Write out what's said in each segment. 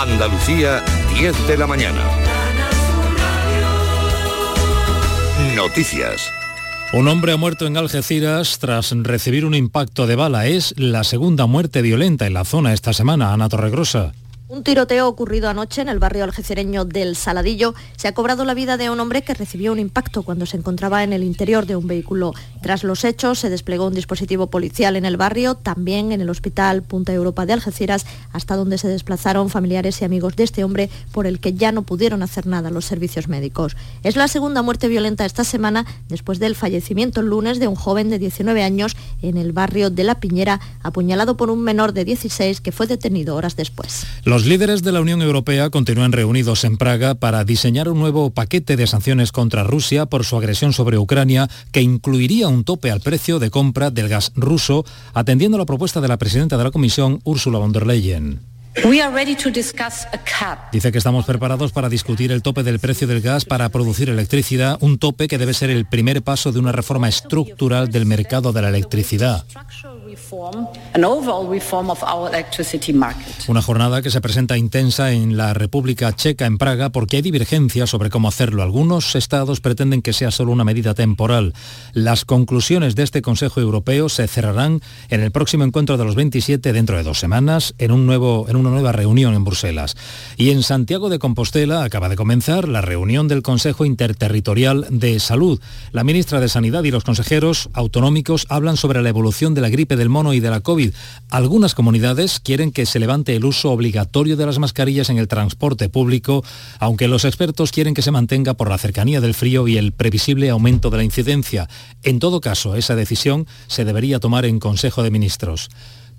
Andalucía, 10 de la mañana. Noticias. Un hombre ha muerto en Algeciras tras recibir un impacto de bala. Es la segunda muerte violenta en la zona esta semana. Ana Torregrosa. Un tiroteo ocurrido anoche en el barrio algecireño del Saladillo se ha cobrado la vida de un hombre que recibió un impacto cuando se encontraba en el interior de un vehículo. Tras los hechos se desplegó un dispositivo policial en el barrio, también en el Hospital Punta Europa de Algeciras, hasta donde se desplazaron familiares y amigos de este hombre por el que ya no pudieron hacer nada los servicios médicos. Es la segunda muerte violenta esta semana después del fallecimiento el lunes de un joven de 19 años en el barrio de La Piñera, apuñalado por un menor de 16 que fue detenido horas después. Líderes de la Unión Europea continúan reunidos en Praga para diseñar un nuevo paquete de sanciones contra Rusia por su agresión sobre Ucrania que incluiría un tope al precio de compra del gas ruso, atendiendo la propuesta de la presidenta de la Comisión, Ursula von der Leyen. Dice que estamos preparados para discutir el tope del precio del gas para producir electricidad, un tope que debe ser el primer paso de una reforma estructural del mercado de la electricidad. Una jornada que se presenta intensa en la República Checa, en Praga, porque hay divergencias sobre cómo hacerlo. Algunos estados pretenden que sea solo una medida temporal. Las conclusiones de este Consejo Europeo se cerrarán en el próximo encuentro de los 27 dentro de dos semanas, en, un nuevo, en una nueva reunión en Bruselas. Y en Santiago de Compostela acaba de comenzar la reunión del Consejo Interterritorial de Salud. La ministra de Sanidad y los consejeros autonómicos hablan sobre la evolución de la gripe del mono y de la COVID. Algunas comunidades quieren que se levante el uso obligatorio de las mascarillas en el transporte público, aunque los expertos quieren que se mantenga por la cercanía del frío y el previsible aumento de la incidencia. En todo caso, esa decisión se debería tomar en Consejo de Ministros.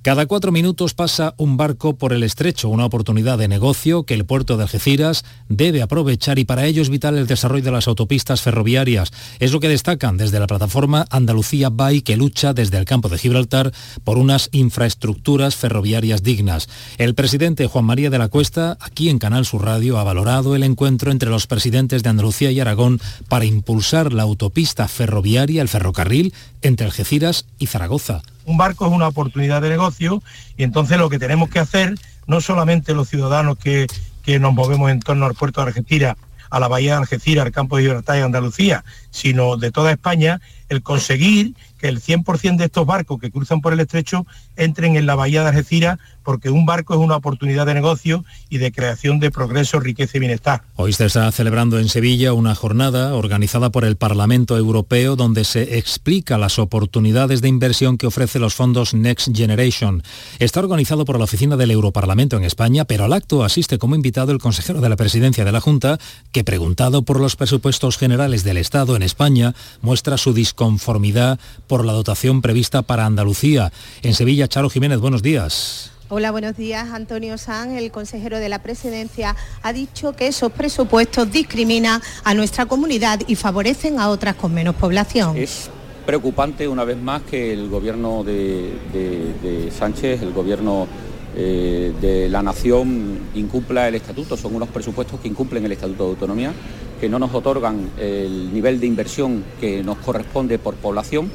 Cada cuatro minutos pasa un barco por el estrecho, una oportunidad de negocio que el puerto de Algeciras debe aprovechar y para ello es vital el desarrollo de las autopistas ferroviarias. Es lo que destacan desde la plataforma Andalucía Bay que lucha desde el campo de Gibraltar por unas infraestructuras ferroviarias dignas. El presidente Juan María de la Cuesta, aquí en Canal Sur Radio, ha valorado el encuentro entre los presidentes de Andalucía y Aragón para impulsar la autopista ferroviaria, el ferrocarril, entre Algeciras y Zaragoza un barco es una oportunidad de negocio y entonces lo que tenemos que hacer, no solamente los ciudadanos que, que nos movemos en torno al puerto de Algeciras, a la bahía de Algeciras, al campo de Gibraltar y Andalucía, sino de toda España, el conseguir que el 100% de estos barcos que cruzan por el estrecho entren en la bahía de Algeciras porque un barco es una oportunidad de negocio y de creación de progreso, riqueza y bienestar. Hoy se está celebrando en Sevilla una jornada organizada por el Parlamento Europeo donde se explica las oportunidades de inversión que ofrece los fondos Next Generation. Está organizado por la oficina del Europarlamento en España, pero al acto asiste como invitado el consejero de la presidencia de la Junta, que preguntado por los presupuestos generales del Estado en España, muestra su disconformidad por la dotación prevista para Andalucía. En Sevilla, Charo Jiménez, buenos días. Hola, buenos días. Antonio San, el consejero de la presidencia, ha dicho que esos presupuestos discriminan a nuestra comunidad y favorecen a otras con menos población. Es preocupante una vez más que el gobierno de, Sánchez, el gobierno eh, de la nación incumpla el estatuto. Son unos presupuestos que incumplen el estatuto de autonomía, que no nos otorgan el nivel de inversión que nos corresponde por población,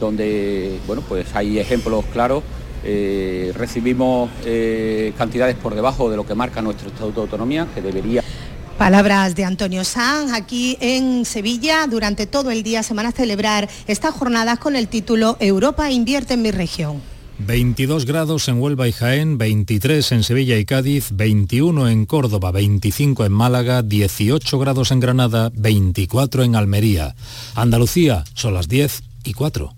donde bueno, pues hay ejemplos claros eh, recibimos eh, cantidades por debajo de lo que marca nuestro Estatuto de Autonomía, que debería... Palabras de Antonio Sanz aquí en Sevilla. Durante todo el día se van a celebrar estas jornadas con el título Europa invierte en mi región. 22 grados en Huelva y Jaén, 23 en Sevilla y Cádiz, 21 en Córdoba, 25 en Málaga, 18 grados en Granada, 24 en Almería. Andalucía son las 10 y 4.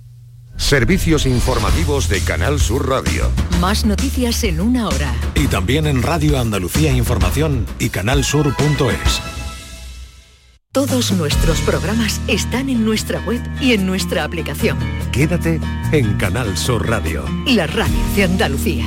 Servicios informativos de Canal Sur Radio. Más noticias en una hora. Y también en Radio Andalucía Información y canalsur.es. Todos nuestros programas están en nuestra web y en nuestra aplicación. Quédate en Canal Sur Radio. La radio de Andalucía.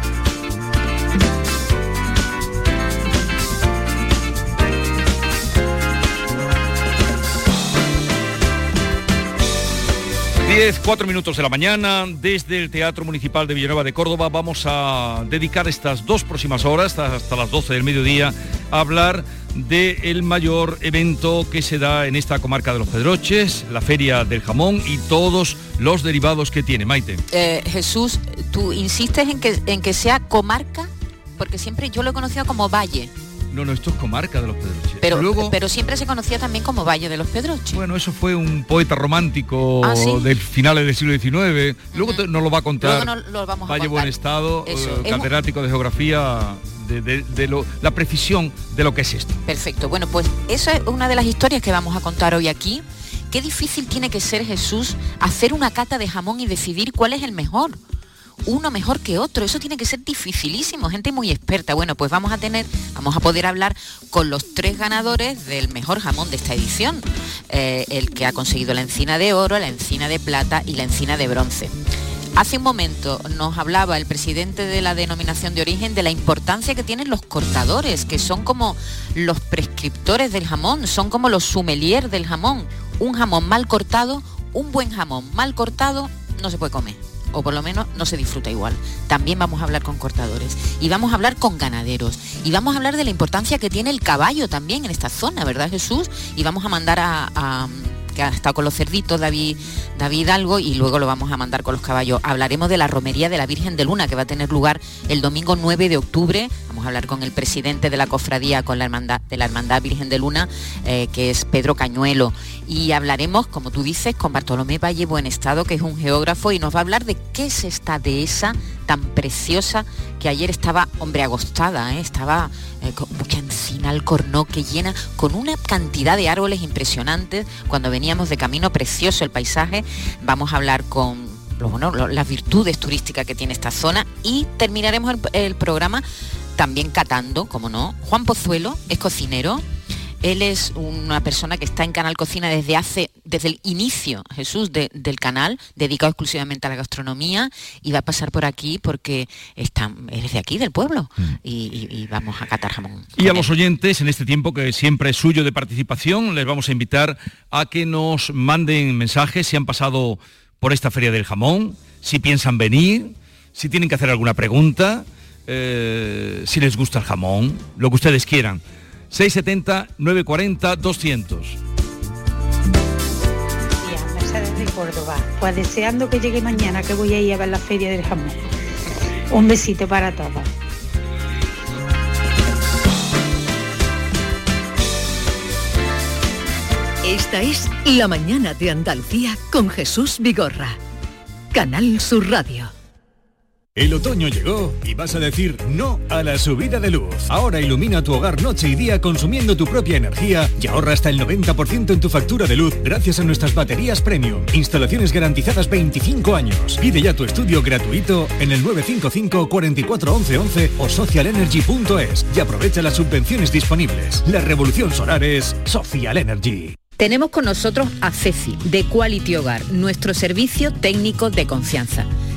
10, 4 minutos de la mañana, desde el Teatro Municipal de Villanueva de Córdoba vamos a dedicar estas dos próximas horas, hasta, las 12 del mediodía, a hablar del mayor evento que se da en esta comarca de los Pedroches, la Feria del Jamón y todos los derivados que tiene. Maite. Eh, Jesús, tú insistes en que, en que sea comarca, porque siempre yo lo he conocido como valle. No, no, esto es comarca de los Pedroches. Pero, Luego, pero siempre se conocía también como Valle de los Pedroches. Bueno, eso fue un poeta romántico ¿Ah, del finales del siglo XIX. Luego nos lo va a contar Valle Buen Estado, eh, catedrático de geografía de, la precisión de lo que es esto. Perfecto. Bueno, pues eso es una de las historias que vamos a contar hoy aquí. Qué difícil tiene que ser Jesús hacer una cata de jamón y decidir cuál es el mejor uno mejor que otro. Eso tiene que ser dificilísimo, gente muy experta. Bueno, pues vamos a tener, vamos a poder hablar con los tres ganadores del mejor jamón de esta edición. Eh, el que ha conseguido la encina de oro, la encina de plata y la encina de bronce. Hace un momento nos hablaba el presidente de la denominación de origen de la importancia que tienen los cortadores, que son como los prescriptores del jamón, son como los sommeliers del jamón. Un jamón mal cortado, un buen jamón mal cortado, no se puede comer o por lo menos no se disfruta igual. También vamos a hablar con cortadores y vamos a hablar con ganaderos y vamos a hablar de la importancia que tiene el caballo también en esta zona, ¿verdad Jesús? Y vamos a mandar a, que ha estado con los cerditos, David, David Algo, y luego lo vamos a mandar con los caballos. Hablaremos de la romería de la Virgen de Luna, que va a tener lugar el domingo 9 de octubre. Vamos a hablar con el presidente de la cofradía con la hermandad, de la Hermandad Virgen de Luna, eh, que es Pedro Cañuelo. Y hablaremos, como tú dices, con Bartolomé Valle Buenestado, que es un geógrafo, y nos va a hablar de qué es esta dehesa tan preciosa que ayer estaba, hombre, agostada, ¿eh? estaba eh, encina el que llena con una cantidad de árboles impresionantes. Cuando veníamos de camino, precioso el paisaje. Vamos a hablar con las virtudes turísticas que tiene esta zona y terminaremos el programa también catando, como no. Juan Pozuelo es cocinero, él es una persona que está en Canal Cocina desde hace, desde el inicio, Jesús, del canal, dedicado exclusivamente a la gastronomía, y va a pasar por aquí porque está, es de aquí, del pueblo, mm. y, vamos a catar jamón. Y a los oyentes, en este tiempo que siempre es suyo de participación, les vamos a invitar a que nos manden mensajes si han pasado por esta feria del jamón, si piensan venir, si tienen que hacer alguna pregunta, eh, si les gusta el jamón, lo que ustedes quieran. 670 940 200. Mercedes de Córdoba. Pues deseando que llegue mañana que voy a ir a ver la feria del jamón. Un besito para todos. Esta es La mañana de Andalucía con Jesús Vigorra. Canal Sur Radio. El otoño llegó y vas a decir no a la subida de luz. Ahora ilumina tu hogar noche y día consumiendo tu propia energía y ahorra hasta el 90% en tu factura de luz gracias a nuestras baterías premium. Instalaciones garantizadas 25 años. Pide ya tu estudio gratuito en el 955 44 11 o socialenergy.es y aprovecha las subvenciones disponibles. La revolución solar es Social Energy. Tenemos con nosotros a Ceci, de Quality Hogar, nuestro servicio técnico de confianza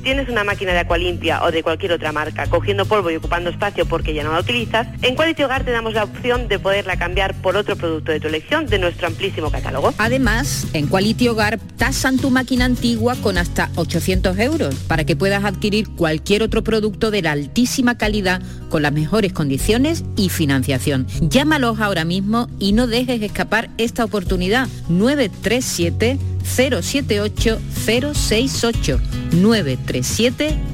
tienes una máquina de Aqualimpia o de cualquier otra marca cogiendo polvo y ocupando espacio porque ya no la utilizas, en Quality Hogar te damos la opción de poderla cambiar por otro producto de tu elección de nuestro amplísimo catálogo. Además, en Quality Hogar tasan tu máquina antigua con hasta 800 euros para que puedas adquirir cualquier otro producto de la altísima calidad con las mejores condiciones y financiación. Llámalos ahora mismo y no dejes escapar esta oportunidad 937 078 068 937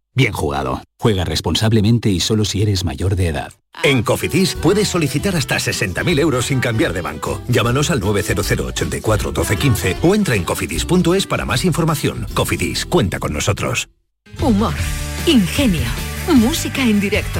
bien jugado. Juega responsablemente y solo si eres mayor de edad. En Cofidis puedes solicitar hasta 60.000 euros sin cambiar de banco. Llámanos al 900 84 12 15 o entra en cofidis.es para más información. Cofidis, cuenta con nosotros. Humor, ingenio, música en directo,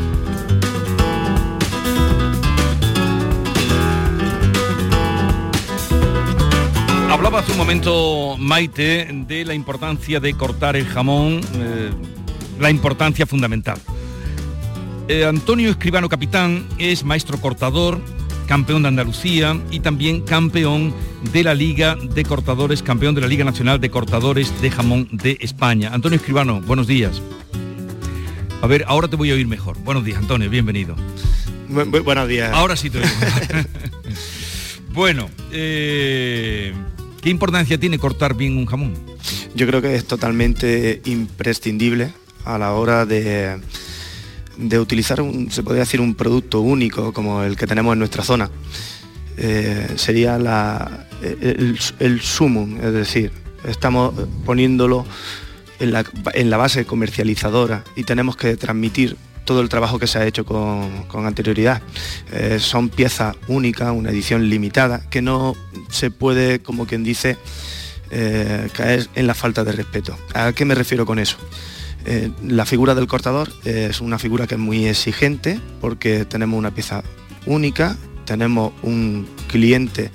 Hablaba hace un momento Maite de la importancia de cortar el jamón, eh, la importancia fundamental. Eh, Antonio Escribano Capitán es maestro cortador, campeón de Andalucía y también campeón de la Liga de Cortadores, campeón de la Liga Nacional de Cortadores de Jamón de España. Antonio Escribano, buenos días. A ver, ahora te voy a oír mejor. Buenos días, Antonio, bienvenido. Bu- bu- buenos días. Ahora sí te oigo. bueno, eh, ¿qué importancia tiene cortar bien un jamón? Yo creo que es totalmente imprescindible a la hora de, de utilizar, un, se podría decir, un producto único como el que tenemos en nuestra zona. Eh, sería el, el sumum, es decir, estamos poniéndolo en la, en la base comercializadora y tenemos que transmitir todo el trabajo que se ha hecho con, con anterioridad. Eh, son piezas únicas, una edición limitada, que no se puede, como quien dice, eh, caer en la falta de respeto. ¿A qué me refiero con eso? Eh, la figura del cortador es una figura que es muy exigente porque tenemos una pieza única, tenemos un cliente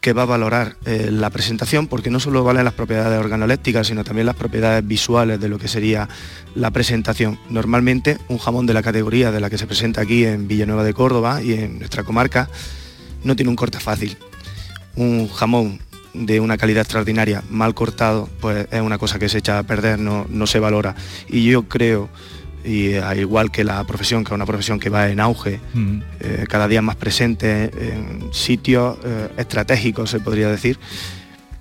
que va a valorar eh, la presentación porque no solo valen las propiedades organolépticas, sino también las propiedades visuales de lo que sería la presentación. Normalmente un jamón de la categoría de la que se presenta aquí en Villanueva de Córdoba y en nuestra comarca no tiene un corte fácil. Un jamón de una calidad extraordinaria mal cortado, pues es una cosa que se echa a perder, no, no se valora. Y yo creo, y al igual que la profesión, que es una profesión que va en auge, eh, cada día más presente en sitios eh, estratégicos, se podría decir,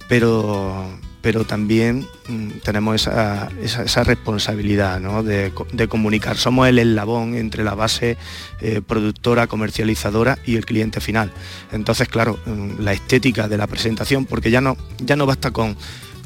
pero, pero también mm, tenemos esa, esa- esa responsabilidad ¿no? de, co- de comunicar. Somos el eslabón entre la base eh, productora, comercializadora y el cliente final. Entonces, claro, mm, la estética de la presentación, porque ya no, ya no basta con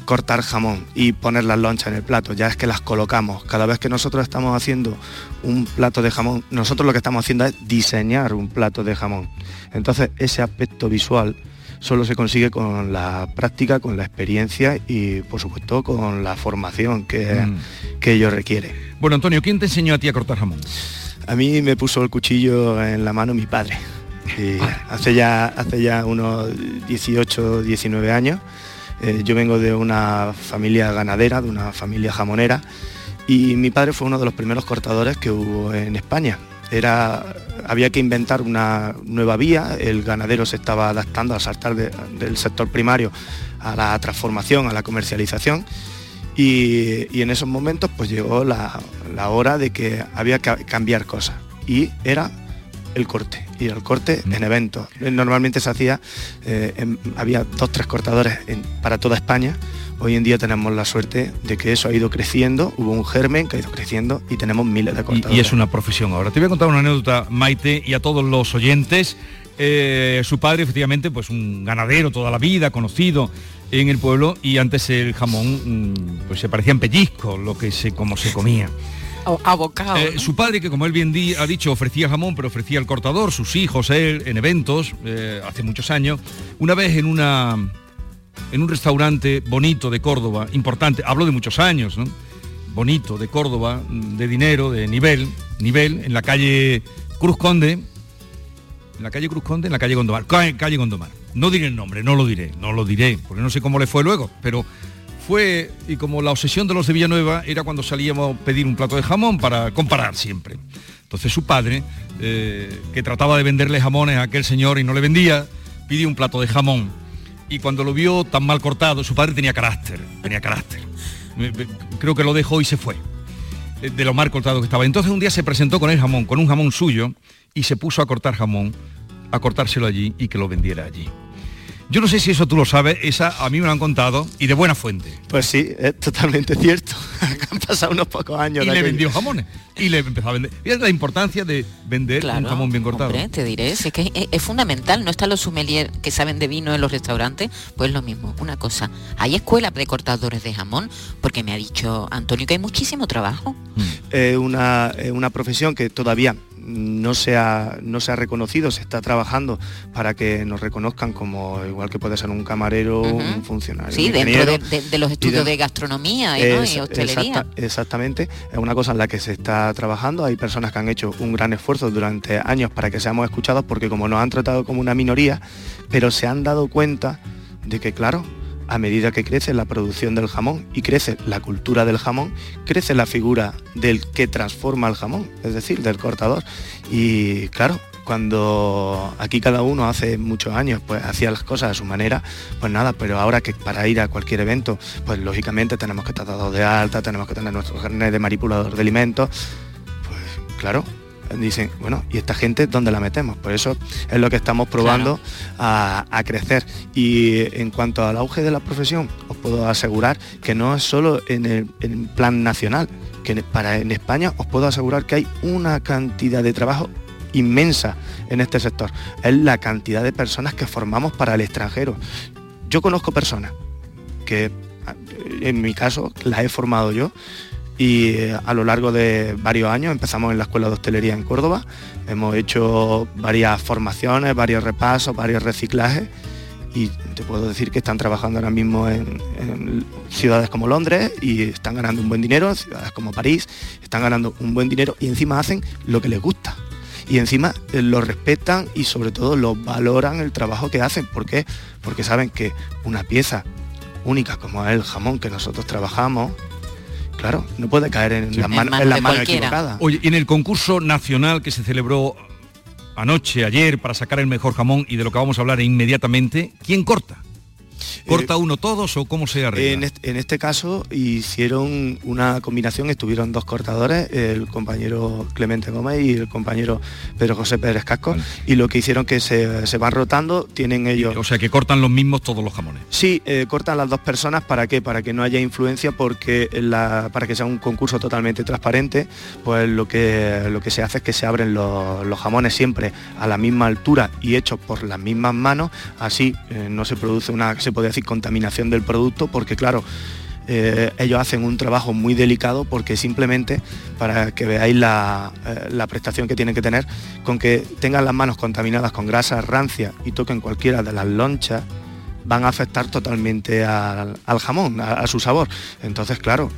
cortar jamón y poner las lonchas en el plato, ya es que las colocamos. Cada vez que nosotros estamos haciendo un plato de jamón, nosotros lo que estamos haciendo es diseñar un plato de jamón. Entonces ese aspecto visual solo se consigue con la práctica, con la experiencia y por supuesto con la formación que, Mm. que ello requiere. Bueno, Antonio, ¿quién te enseñó a ti a cortar jamón? A mí me puso el cuchillo en la mano mi padre. Y hace, ya, hace ya unos 18, 19 años. Eh, yo vengo de una familia ganadera, de una familia jamonera, y mi padre fue uno de los primeros cortadores que hubo en España. Era, había que inventar una nueva vía, el ganadero se estaba adaptando al saltar de- del sector primario a la transformación, a la comercialización, y, y en esos momentos pues llegó la, la hora de que había que cambiar cosas y era el corte y el corte en eventos normalmente se hacía eh, en- había dos tres cortadores en- para toda España hoy en día tenemos la suerte de que eso ha ido creciendo hubo un germen que ha ido creciendo y tenemos miles de cortadores y es una profesión ahora. Te voy a contar una anécdota, Maite, y a todos los oyentes. Eh, su padre, efectivamente, pues un ganadero toda la vida, conocido en el pueblo, y antes el jamón mm, pues se parecía en pellizco, lo que se, como se comía. Abocado. Eh, ¿no? su padre, que como él bien di- ha dicho, ofrecía jamón, pero ofrecía el cortador, sus hijos, él, en eventos, eh, hace muchos años. Una vez en una en un restaurante bonito de Córdoba, importante, hablo de muchos años, ¿no? Bonito, de Córdoba, de dinero, de nivel, nivel, en la calle Cruz Conde, en la calle Cruz Conde, en la calle Gondomar, ca- calle Gondomar. No diré el nombre, no lo diré, no lo diré, porque no sé cómo le fue luego, pero fue, y como la obsesión de los de Villanueva era cuando salíamos a pedir un plato de jamón para comparar siempre. Entonces su padre, eh, que trataba de venderle jamones a aquel señor y no le vendía, pidió un plato de jamón. Y cuando lo vio tan mal cortado, su padre tenía carácter, tenía carácter. Creo que lo dejó y se fue eh, de lo mal cortado que estaba. Entonces un día se presentó con el jamón, con un jamón suyo, y se puso a cortar jamón, a cortárselo allí y que lo vendiera allí. Yo no sé si eso tú lo sabes, esa a mí me lo han contado y de buena fuente. pues sí es totalmente cierto han pasado unos pocos años Y de le aquello. vendió jamones. Y le empezó a vender. Fíjate la importancia de vender un jamón bien cortado. hombre, te diré, si es que es, es fundamental, no están los sommeliers que saben de vino en los restaurantes, pues lo mismo, una cosa, hay escuelas de cortadores de jamón, porque me ha dicho Antonio que hay muchísimo trabajo. eh, una, eh, una profesión que todavía no se, ha, no se ha reconocido, se está trabajando para que nos reconozcan como igual que puede ser un camarero, un funcionario. Sí, un dentro de, ingeniero. de- de los estudios de- de gastronomía y hostelería. exacta- exactamente, es una cosa en la que se está trabajando. Hay personas que han hecho un gran esfuerzo durante años para que seamos escuchados porque como nos han tratado como una minoría, pero se han dado cuenta de que, claro, a medida que crece la producción del jamón y crece la cultura del jamón, crece la figura del que transforma el jamón, es decir, del cortador. Y claro, cuando aquí cada uno hace muchos años pues hacía las cosas a su manera, pues nada, pero ahora que para ir a cualquier evento, pues lógicamente tenemos que estar dados de alta, tenemos que tener nuestro carnet de manipulador de alimentos, pues claro, dicen, bueno, ¿y esta gente dónde la metemos? Por eso es lo que estamos probando a, a crecer. Y en cuanto al auge de la profesión, os puedo asegurar que no es solo en el en plan nacional, que en- para en España os puedo asegurar que hay una cantidad de trabajo inmensa en este sector. Es la cantidad de personas que formamos para el extranjero. Yo conozco personas que en mi caso las he formado yo y eh, a lo largo de varios años empezamos en la Escuela de Hostelería en Córdoba, hemos hecho varias formaciones, varios repasos, varios reciclajes y te puedo decir que están trabajando ahora mismo en, ciudades como Londres y están ganando un buen dinero, en ciudades como París, están ganando un buen dinero y encima hacen lo que les gusta. Y encima eh, lo respetan y sobre todo lo valoran el trabajo que hacen. ¿Por qué? Porque saben que una pieza única como es el jamón que nosotros trabajamos, claro, no puede caer en las manos, en las manos equivocadas. Oye, y en el concurso nacional que se celebró anoche, ayer, para sacar el mejor jamón y de lo que vamos a hablar inmediatamente, ¿quién corta? ¿Corta uno todos o cómo se arregla? En este, en este caso hicieron una combinación, estuvieron dos cortadores, el compañero Clemente Gómez y el compañero Pedro José Pérez Casco, y lo que hicieron que se, se van rotando, tienen ellos... O sea, que cortan los mismos todos los jamones. Sí, eh, cortan las dos personas, ¿para qué? Para que no haya influencia, porque la- para que sea un concurso totalmente transparente, pues lo que, lo que se hace es que se abren los, los jamones siempre a la misma altura y hechos por las mismas manos, así eh, no se produce una, se puede decir, contaminación del producto, porque claro, eh, ellos hacen un trabajo muy delicado porque simplemente, para que veáis la, eh, la, prestación que tienen que tener, con que tengan las manos contaminadas con grasa rancia y toquen cualquiera de las lonchas, van a afectar totalmente al, jamón, a, su sabor. Entonces, claro,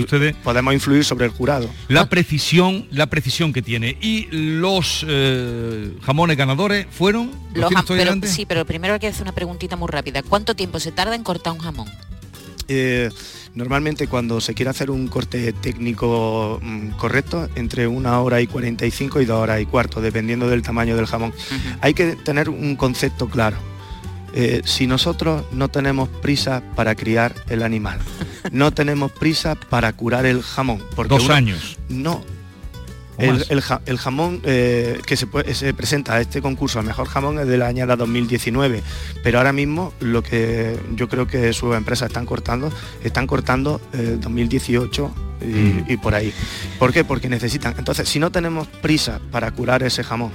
ustedes, podemos influir sobre el jurado. La precisión, la precisión que tiene. Y los eh, jamones ganadores fueron. Los sí, pero primero hay que hacer una preguntita muy rápida. ¿Cuánto tiempo se tarda en cortar un jamón? Eh, normalmente cuando se quiere hacer un corte técnico mm, correcto, entre una hora y 45 y dos horas y cuarto, dependiendo del tamaño del jamón. Hay que tener un concepto claro eh, si nosotros no tenemos prisa para criar el animal, no tenemos prisa para curar el jamón, porque dos años. No. El, jamón eh, que se, presenta a este concurso al mejor jamón es del año 2019, pero ahora mismo lo que yo creo que sus empresas están cortando, están cortando el 2018 y, mm. y por ahí. ¿Por qué? Porque necesitan. Entonces, si no tenemos prisa para curar ese jamón,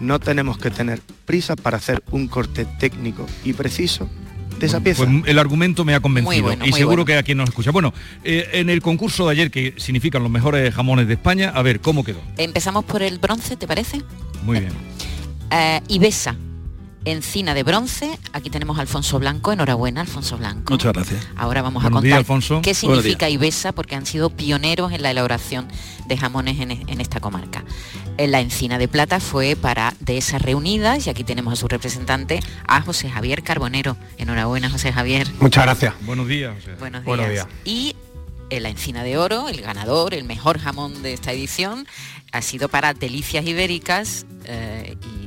no tenemos que tener prisa para hacer un corte técnico y preciso de esa pieza. Pues el argumento me ha convencido y seguro que a quien nos escucha. Bueno, eh, en el concurso de ayer que significan los mejores jamones de España, a ver, ¿cómo quedó? Empezamos por el bronce, ¿te parece? Muy bien. Eh, Ibesa, encina de bronce. Aquí tenemos a Alfonso Blanco. Enhorabuena, Alfonso Blanco. Muchas gracias. Ahora vamos a contar qué significa Ibesa, porque han sido pioneros en la elaboración de jamones en, esta comarca. En la encina de plata fue para de esas reunidas y aquí tenemos a su representante, a José Javier Carbonero. Enhorabuena, José Javier. Muchas gracias. Buenos días. Buenos días. Y en la encina de oro, el ganador, el mejor jamón de esta edición, ha sido para Delicias Ibéricas eh, y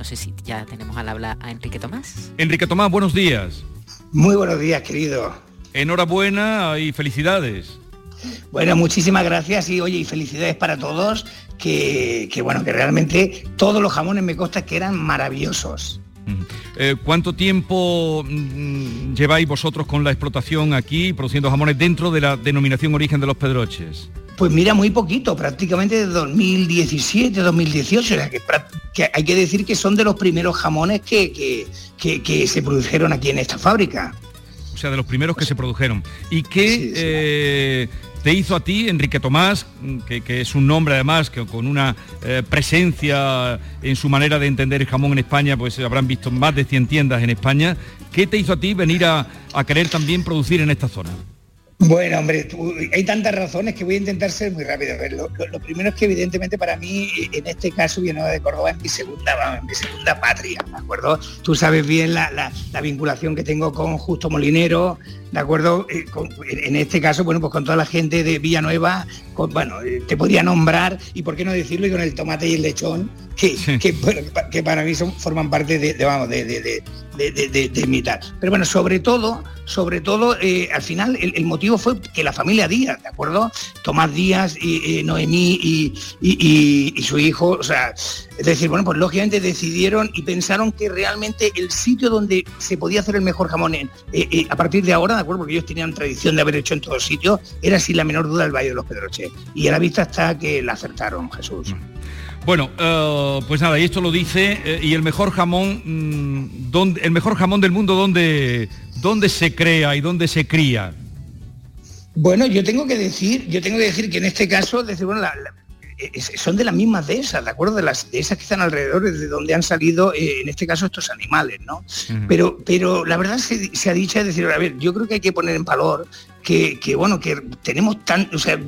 no sé si ya tenemos al habla a Enrique Tomás. Enrique Tomás, buenos días. Muy buenos días, querido. Enhorabuena y felicidades. Bueno, muchísimas gracias y oye, y felicidades para todos, que, bueno, que realmente todos los jamones me consta que eran maravillosos. Eh, ¿Cuánto tiempo mm, lleváis vosotros con la explotación aquí, produciendo jamones dentro de la denominación origen de los Pedroches? Pues mira, muy poquito, prácticamente de 2017, 2018, que, hay que decir que son de los primeros jamones que, que, se produjeron aquí en esta fábrica. O sea, de los primeros que se produjeron. ¿Y qué eh, te hizo a ti, Enrique Tomás, que, es un nombre además, que con una eh, presencia en su manera de entender el jamón en España, pues habrán visto más de 100 tiendas en España, ¿qué te hizo a ti venir a, a querer también producir en esta zona? Bueno, hombre, hay tantas razones que voy a intentar ser muy rápido. lo, primero es que evidentemente para mí, en este caso, Villanueva de Córdoba es mi segunda, mi segunda patria, ¿de acuerdo? Tú sabes bien la, vinculación que tengo con Justo Molinero, ¿de acuerdo? Eh, en este caso, bueno, pues con toda la gente de Villanueva, bueno, eh, te podía nombrar, y por qué no decirlo, y con el tomate y el lechón, que, que, para mí son, forman parte de, vamos, de, de, de, mitad. Pero bueno, sobre todo, sobre todo, eh, al final el, motivo fue que la familia Díaz, ¿de acuerdo? Tomás Díaz, y, Noemí y, su hijo, o sea, es decir, bueno, pues lógicamente decidieron y pensaron que realmente el sitio donde se podía hacer el mejor jamón en, eh, eh, a partir de ahora, ¿de acuerdo? Porque ellos tenían tradición de haber hecho en todos sitios, era sin la menor duda el Valle de los Pedroches. Y a la vista está que la acertaron, Jesús. Mm. Bueno, eh, pues nada, y esto lo dice, eh, y el mejor jamón, mm, donde, el mejor jamón del mundo, ¿dónde, ¿dónde se crea y dónde se cría? Bueno, yo tengo que decir, yo tengo que decir que en este caso, desde, bueno, son de las mismas de esas, ¿de acuerdo? De, las, de esas que están alrededor, de donde han salido, eh, en este caso, estos animales, ¿no? pero, pero la verdad se, se, ha dicho, es decir, a ver, yo creo que hay que poner en valor que, bueno, que tenemos tan, o sea,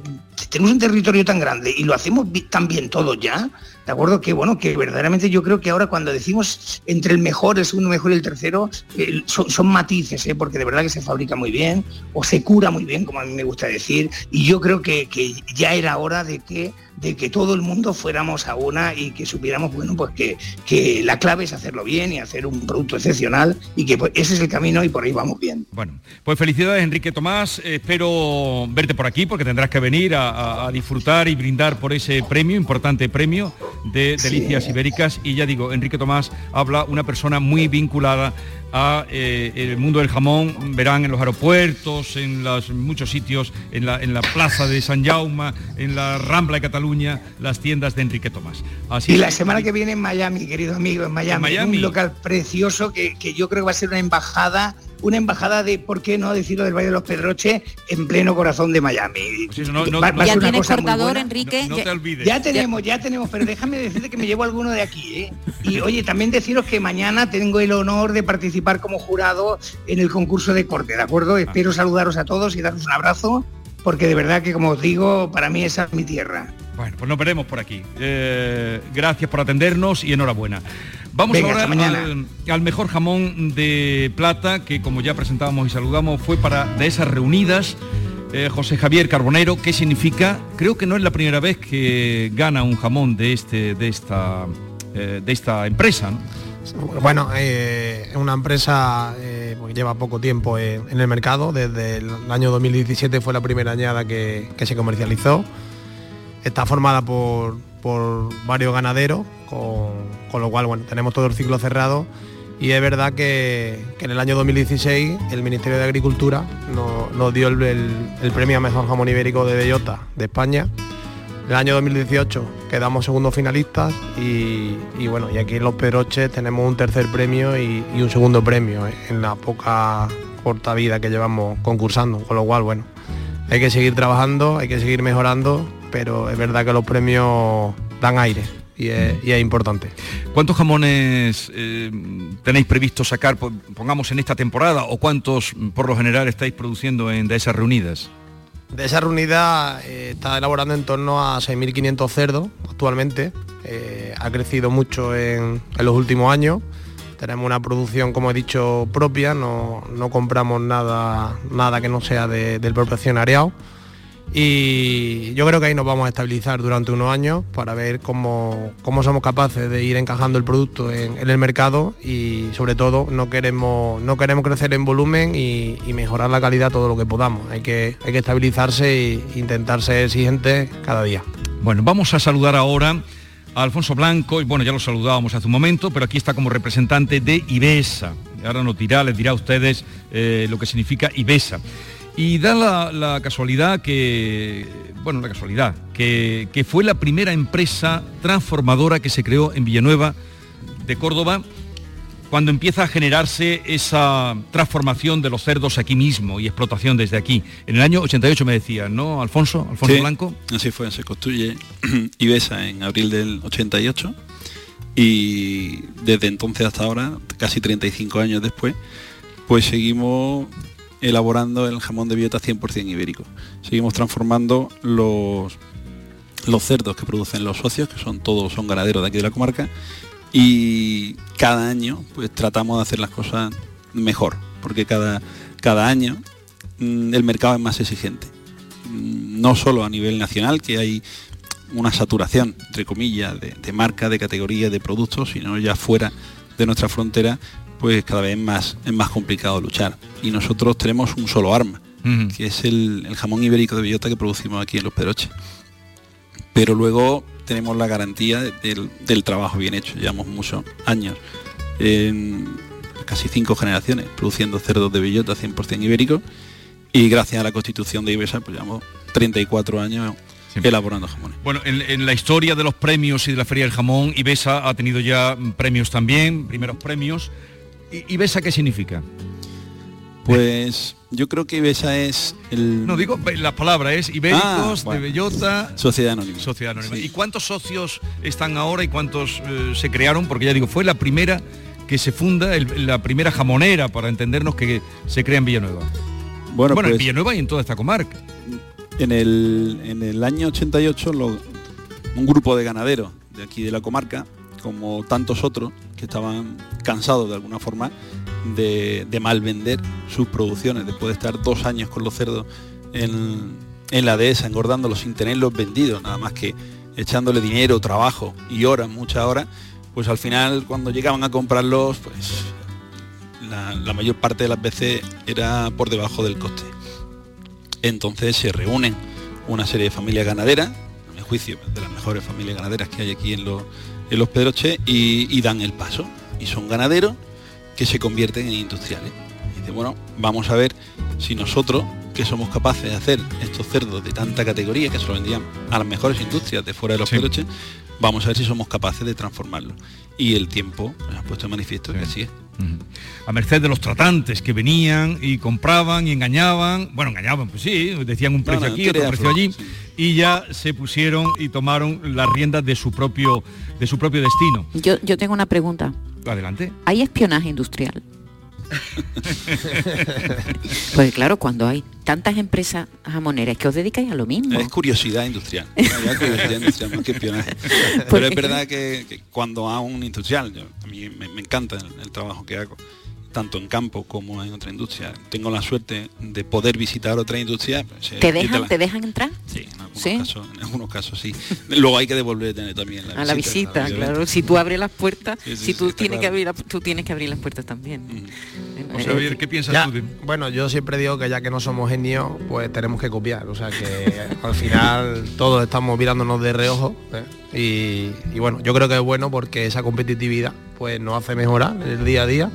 tenemos un territorio tan grande y lo hacemos tan bien todo ya, ¿de acuerdo? Que bueno, que verdaderamente yo creo que ahora cuando decimos entre el mejor, el segundo mejor y el tercero, eh, son, matices, ¿eh? porque de verdad que se fabrica muy bien o se cura muy bien, como a mí me gusta decir, y yo creo que, que ya era hora de que de que todo el mundo fuéramos a una y que supiéramos, bueno, pues que, que la clave es hacerlo bien y hacer un producto excepcional y que pues, ese es el camino y por ahí vamos bien. Bueno, pues felicidades Enrique Tomás, espero verte por aquí porque tendrás que venir a, disfrutar y brindar por ese premio, importante premio de Delicias Ibéricas. Y ya digo, Enrique Tomás habla una persona muy vinculada a eh, el mundo del jamón, verán en los aeropuertos, en los, muchos sitios, en la, en la plaza de San Jaume, en la Rambla de Cataluña, las tiendas de Enrique Tomás. Así y la semana que viene en Miami, querido amigo, en Miami, un local precioso que, que yo creo que va a ser una embajada una embajada de, ¿por qué no decirlo del Valle de los Pedroches en pleno corazón de Miami? Pues no, no, Va- ya tienes cortador. Enrique. No te olvides. Ya tenemos, ya tenemos, pero déjame decirte que me llevo alguno de aquí, ¿eh? Y oye, también deciros que mañana tengo el honor de participar como jurado en el concurso de corte, ¿de acuerdo? Espero saludaros a todos y daros un abrazo, porque de verdad que como os digo, para mí esa es mi tierra. Bueno, pues nos veremos por aquí. Eh, gracias por atendernos y enhorabuena. Vamos Venga, ahora al, al mejor jamón de plata, que como ya presentábamos y saludamos, fue para de esas reunidas. eh, José Javier Carbonero, ¿qué significa? Creo que no es la primera vez que gana un jamón de este, de esta, eh, de esta empresa. ¿no? Bueno, eh, es una empresa eh, que lleva poco tiempo en, en el mercado. Desde el año 2017 fue la primera añada que, que se comercializó. Está formada por, por varios ganaderos, con, lo cual bueno, tenemos todo el ciclo cerrado. Y es verdad que, en el año 2016 el Ministerio de Agricultura nos, dio el, premio a Mejor Jamón Ibérico de Bellota de España. El año 2018 quedamos segundos finalistas y, bueno, y aquí en Los Pedroches tenemos un tercer premio y, y un segundo premio eh, en la poca corta vida que llevamos concursando, con lo cual bueno, hay que seguir trabajando, hay que seguir mejorando, pero es verdad que los premios dan aire y es, y es importante. ¿Cuántos jamones eh, tenéis previsto sacar, po- pongamos, en esta temporada? ¿O cuántos, mm, por lo general, estáis produciendo en de esas reunidas? De esa reunida eh, está elaborando en torno a 6.500 cerdos actualmente. Eh, ha crecido mucho en, en los últimos años. Tenemos una producción, como he dicho, propia. No, no compramos nada, nada que no sea de- del propio accionariado. Y yo creo que ahí nos vamos a estabilizar durante unos años para ver cómo, cómo somos capaces de ir encajando el producto en, el mercado y sobre todo no queremos, no queremos crecer en volumen y, y mejorar la calidad todo lo que podamos. Hay que, hay que estabilizarse e intentar ser exigentes cada día. Bueno, vamos a saludar ahora a Alfonso Blanco, y bueno, ya lo saludábamos hace un momento, pero aquí está como representante de IBESA. Ahora nos dirá, les dirá a ustedes eh, lo que significa IBESA. Y da la, la casualidad que, bueno, la casualidad, que, que fue la primera empresa transformadora que se creó en Villanueva de Córdoba cuando empieza a generarse esa transformación de los cerdos aquí mismo y explotación desde aquí. En el año 88 me decía, ¿no, Alfonso? Alfonso Sí, Blanco. Así fue, se construye Ibesa en abril del 88 y desde entonces hasta ahora, casi 35 años después, pues seguimos elaborando el jamón de biota 100% ibérico. Seguimos transformando los, los cerdos que producen los socios, que son todos son ganaderos de aquí de la comarca, y cada año pues tratamos de hacer las cosas mejor, porque cada, cada año mm, el mercado es más exigente. Mm, No solo a nivel nacional, que hay una saturación, entre comillas, de, de marca, de categoría, de productos, sino ya fuera de nuestra frontera, pues cada vez más, es más complicado luchar. Y nosotros tenemos un solo arma, que es el, el jamón ibérico de bellota que producimos aquí en Los Pedroches. Pero luego tenemos la garantía de- del, del trabajo bien hecho. Llevamos muchos años, casi cinco generaciones, produciendo cerdos de bellota 100% ibérico. Y gracias a la constitución de Ibesa, pues llevamos 34 años elaborando jamones. Bueno, en, en la historia de los premios y de la Feria del Jamón, Ibesa ha tenido ya premios también, primeros premios. ¿Y Ibesa qué significa? Pues yo creo que Ibesa es el... No, digo, la palabra es ibéricos, Ah, de bueno. bellota... Sociedad Anónima. Sociedad Anónima. Sí. ¿Y cuántos socios están ahora y cuántos eh, se crearon? Porque ya digo, fue la primera que se funda, el- la primera jamonera, para entendernos, que se crea en Villanueva. Bueno, en pues- Villanueva y en toda esta comarca. En el, en el año 88 lo- un grupo de ganaderos de aquí de la comarca, como tantos otros que estaban cansados de alguna forma de, de mal vender sus producciones, después de estar dos años con los cerdos en, la dehesa, engordándolos sin tenerlos vendidos, nada más que echándole dinero, trabajo y horas, muchas horas, pues al final cuando llegaban a comprarlos, pues la, la mayor parte de las veces era por debajo del coste. Entonces se reúnen una serie de familias ganaderas, a mi juicio, de las mejores familias ganaderas que hay aquí en los, en los Pedroches, y, y dan el paso. Y son ganaderos que se convierten en industriales. Y dice, bueno, vamos a ver si nosotros, que somos capaces de hacer estos cerdos de tanta categoría que se lo vendían a las mejores industrias de fuera de los Pedroches, vamos a ver si somos capaces de transformarlo. Y el tiempo pues, ha puesto de manifiesto que así es. A merced de los tratantes que venían y compraban y engañaban, bueno, engañaban, pues sí, decían un precio no, aquí, otro precio allí, y ya se pusieron y tomaron las riendas de su propio, de su propio destino. Yo, yo tengo una pregunta. Adelante. ¿Hay espionaje industrial? Pues claro, cuando hay tantas empresas jamoneras que os dedicáis a lo mismo. Es curiosidad industrial. Ya curiosidad industrial más que espionaje. Pero es verdad que, que cuando hago un industrial, yo- a mí me, me encanta el, el trabajo que hago, tanto en campo como en otra industria. Tengo la suerte de poder visitar otra industria. pues, eh, ¿Te dejan, la- te dejan entrar? Sí, en algunos, ¿Sí? Casos, en algunos casos sí. Luego hay que devolver también la a la visita, claro. Si tú abres las puertas, Sí, sí, si tú tienes que abrir, la- tú tienes que abrir las puertas también. José Javier, ¿qué piensas Ya, tú de- Bueno, yo siempre digo que ya que no somos genios, pues tenemos que copiar. O sea que al final todos estamos mirándonos de reojo. ¿eh? Y, y bueno, yo creo que es bueno porque esa competitividad pues nos hace mejorar en el día a día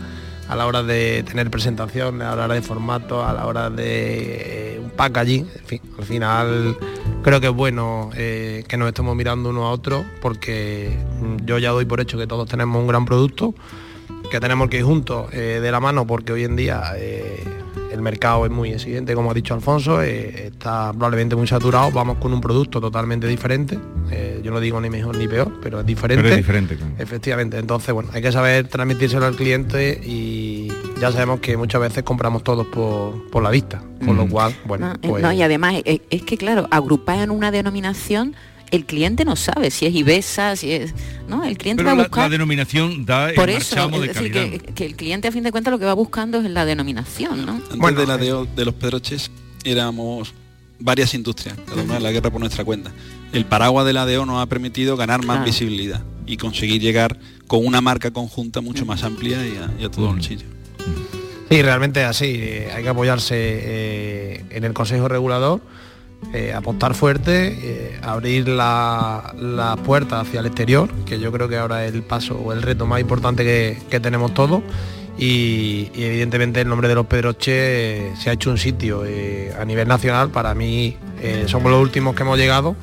a la hora de tener presentaciones, a la hora de formato, a la hora de eh, un packaging, en fin, al final creo que es bueno eh, que nos estemos mirando uno a otro porque mm, yo ya doy por hecho que todos tenemos un gran producto que tenemos que ir juntos eh, de la mano porque hoy en día el mercado es muy exigente, como ha dicho Alfonso, eh, está probablemente muy saturado, vamos con un producto totalmente diferente, eh, yo no digo ni mejor ni peor, pero es diferente. Pero es diferente, claro. Efectivamente, entonces bueno, hay que saber transmitírselo al cliente y ya sabemos que muchas veces compramos todos por, por la vista, con lo Mm. cual, bueno, No, eh, pues... no, y además es, es que claro, agrupar en una denominación, el cliente no sabe si es Ibesa, si es. ¿No? El cliente Pero va a buscar. la denominación da por el eso, marchamo de es decir, calidad. que, que el cliente a fin de cuentas lo que va buscando es la denominación, ¿no? Antes de la de, de los Pedroches éramos varias industrias, cada una de la guerra por nuestra cuenta. El paraguas de la DO nos ha permitido ganar más Claro. visibilidad y conseguir llegar con una marca conjunta mucho más amplia y a, y a todos los sitios. Sí, realmente es así. eh, hay que apoyarse eh, en el Consejo Regulador, eh, apostar fuerte, eh, abrir la, la puerta hacia el exterior, que yo creo que ahora es el paso o el reto más importante que, tenemos todos. Y, evidentemente el nombre de los Pedroche eh, se ha hecho un sitio eh, a nivel nacional. Para mí somos los últimos que hemos llegado,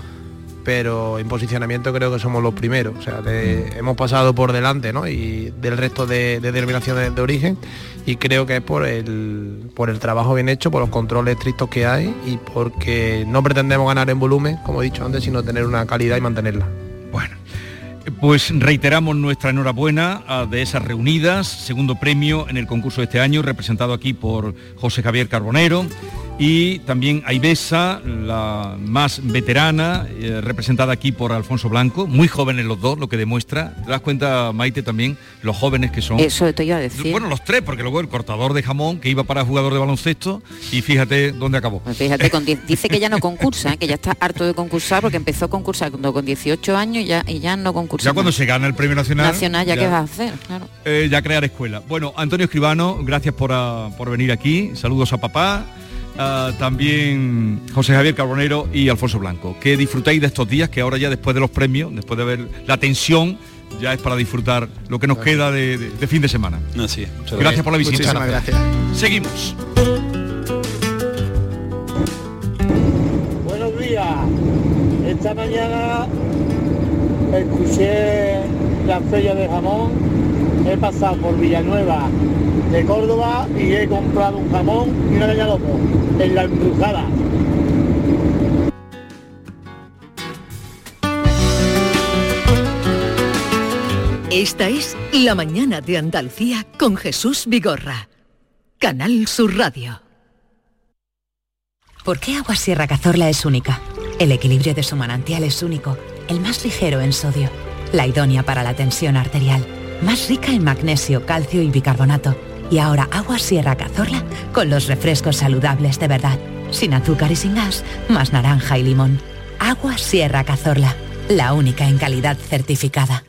pero en posicionamiento creo que somos los primeros. O sea, de- hemos pasado por delante ¿no? y del resto de, de denominaciones de origen y creo que es por el, por el trabajo bien hecho, por los controles estrictos que hay y porque no pretendemos ganar en volumen, como he dicho antes, sino tener una calidad y mantenerla. Pues reiteramos nuestra enhorabuena de esas reunidas, segundo premio en el concurso de este año, representado aquí por José Javier Carbonero. Y también a Ibesa, la más veterana, eh, representada aquí por Alfonso Blanco, muy jóvenes los dos, lo que demuestra, te das cuenta, Maite, también, los jóvenes que son. Eso te iba a decir. Bueno, los tres, porque luego el cortador de jamón, que iba para jugador de baloncesto, y fíjate dónde acabó. Pues fíjate, con dice que ya no concursa, ¿eh? que ya está harto de concursar porque empezó a concursar cuando con 18 años y ya, y ya no concursa. Ya cuando se gana el premio nacional. Nacional, ya, ya- qué vas a hacer, claro. Eh, ya crear escuela. Bueno, Antonio Escribano, gracias por, ah, por venir aquí. Saludos a papá. Ah, también José Javier Carbonero y Alfonso Blanco. Que disfrutéis de estos días, que ahora ya después de los premios, después de ver la tensión, ya es para disfrutar lo que nos queda de, de- de fin de semana. Así es. Muchas Gracias por la visita. Muchísimas gracias. Seguimos. Buenos días. Esta mañana escuché la feria de jamón. He pasado por Villanueva de Córdoba y he comprado un jamón y una caña loco en la embrujada. Esta es La mañana de Andalucía con Jesús Vigorra. Canal Sur Radio. ¿Por qué Agua Sierra Cazorla es única? El equilibrio de su manantial es único, el más ligero en sodio, la idónea para la tensión arterial, más rica en magnesio, calcio y bicarbonato. Y ahora Agua Sierra Cazorla con los refrescos saludables de verdad, sin azúcar y sin gas, más naranja y limón. Agua Sierra Cazorla, la única en calidad certificada.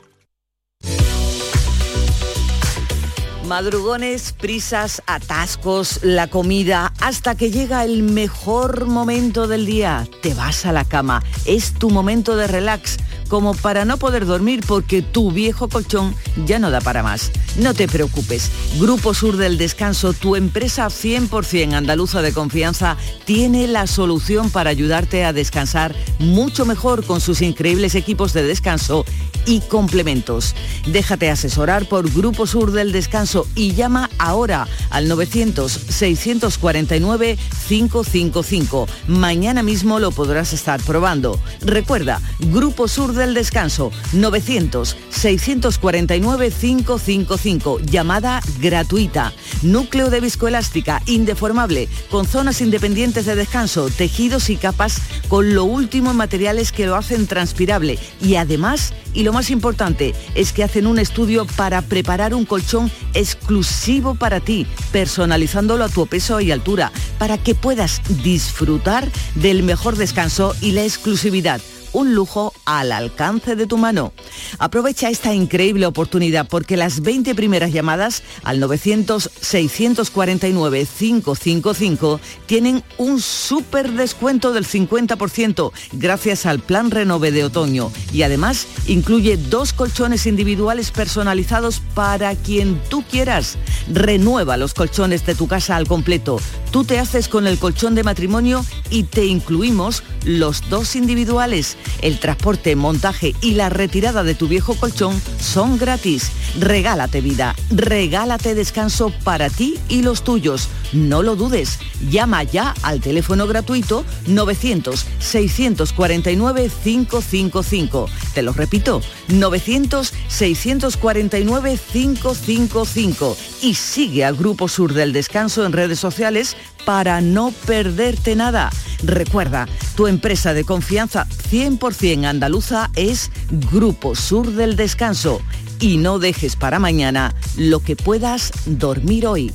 Madrugones, prisas, atascos, la comida, hasta que llega el mejor momento del día. Te vas a la cama. Es tu momento de relax. Como para no poder dormir porque tu viejo colchón ya no da para más. No te preocupes. Grupo Sur del Descanso, tu empresa 100% andaluza de confianza, tiene la solución para ayudarte a descansar mucho mejor con sus increíbles equipos de descanso y complementos. Déjate asesorar por Grupo Sur del Descanso y llama ahora al 900-649-555. Mañana mismo lo podrás estar probando. Recuerda, Grupo Sur del Descanso, 900-649-555. Llamada gratuita. Núcleo de viscoelástica, indeformable, con zonas independientes de descanso, tejidos y capas con lo último en materiales que lo hacen transpirable y además y lo más importante es que hacen un estudio para preparar un colchón exclusivo para ti, personalizándolo a tu peso y altura, para que puedas disfrutar del mejor descanso y la exclusividad un lujo al alcance de tu mano. Aprovecha esta increíble oportunidad porque las 20 primeras llamadas al 900-649-555 tienen un súper descuento del 50% gracias al plan Renove de otoño y además incluye dos colchones individuales personalizados para quien tú quieras. Renueva los colchones de tu casa al completo. Tú te haces con el colchón de matrimonio y te incluimos los dos individuales. El transporte, montaje y la retirada de tu viejo colchón son gratis. Regálate vida, regálate descanso para ti y los tuyos. No lo dudes. Llama ya al teléfono gratuito 900-649-555. Te lo repito, 900-649-555. Y sigue al Grupo Sur del Descanso en redes sociales para no perderte nada. Recuerda, tu empresa de confianza 100% andaluza es Grupo Sur del Descanso. Y no dejes para mañana lo que puedas dormir hoy.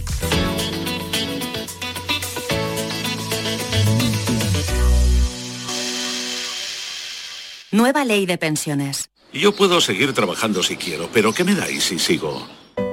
Nueva ley de pensiones. Yo puedo seguir trabajando si quiero, pero ¿qué me dais si sigo?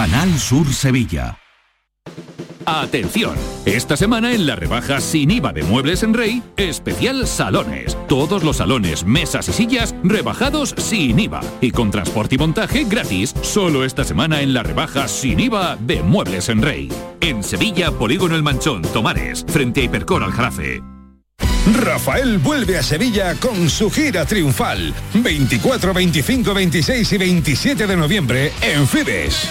Canal Sur Sevilla. Atención, esta semana en la rebaja sin IVA de Muebles en Rey, especial salones. Todos los salones, mesas y sillas rebajados sin IVA y con transporte y montaje gratis, solo esta semana en la rebaja sin IVA de Muebles en Rey. En Sevilla, Polígono El Manchón, Tomares, frente a Hipercor al Jarafe. Rafael vuelve a Sevilla con su gira triunfal. 24, 25, 26 y 27 de noviembre en Fibes.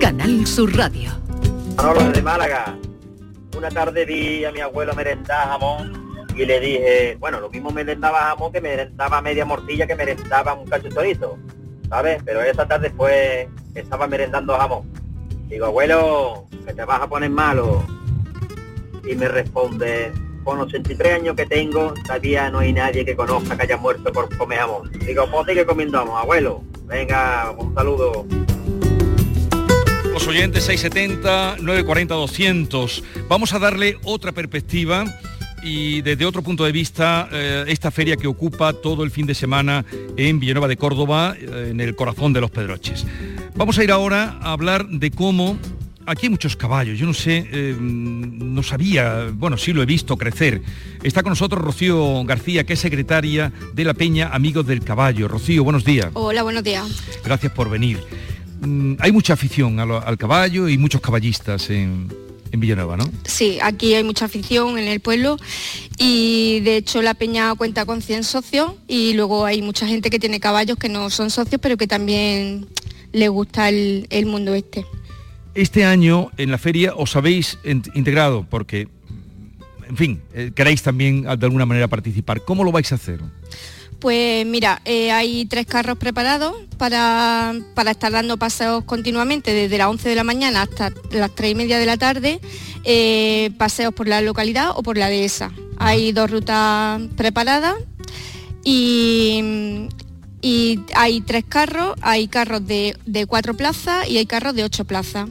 Canal Sur Radio. Manolo de Málaga. Una tarde vi a mi abuelo merendar jamón y le dije, bueno, lo mismo merendaba jamón que merendaba media morcilla que merendaba un cacho chorizo, ¿sabes? Pero esa tarde fue, estaba merendando jamón. Digo, abuelo, que te vas a poner malo. Y me responde, con los 83 años que tengo, todavía no hay nadie que conozca que haya muerto por comer jamón. Digo, pues sigue comiendo jamón, abuelo. Venga, un saludo. Los oyentes 670 940 200. Vamos a darle otra perspectiva y desde otro punto de vista eh, esta feria que ocupa todo el fin de semana en Villanueva de Córdoba, eh, en el corazón de los Pedroches. Vamos a ir ahora a hablar de cómo aquí hay muchos caballos, yo no sé, eh, no sabía, bueno, sí lo he visto crecer. Está con nosotros Rocío García, que es secretaria de la Peña Amigos del Caballo. Rocío, buenos días. Hola, buenos días. Gracias por venir. Mm, hay mucha afición lo- al caballo y muchos caballistas en, en Villanueva, ¿no? Sí, aquí hay mucha afición en el pueblo y de hecho la peña cuenta con 100 socios y luego hay mucha gente que tiene caballos que no son socios pero que también le gusta el, el mundo este. Este año en la feria os habéis integrado porque, en fin, eh, queréis también de alguna manera participar. ¿Cómo lo vais a hacer? Pues mira, eh, hay tres carros preparados para, para estar dando paseos continuamente desde las 11 de la mañana hasta las 3 y media de la tarde, eh, paseos por la localidad o por la dehesa. Hay dos rutas preparadas y, y hay tres carros, hay carros de, de cuatro plazas y hay carros de ocho plazas.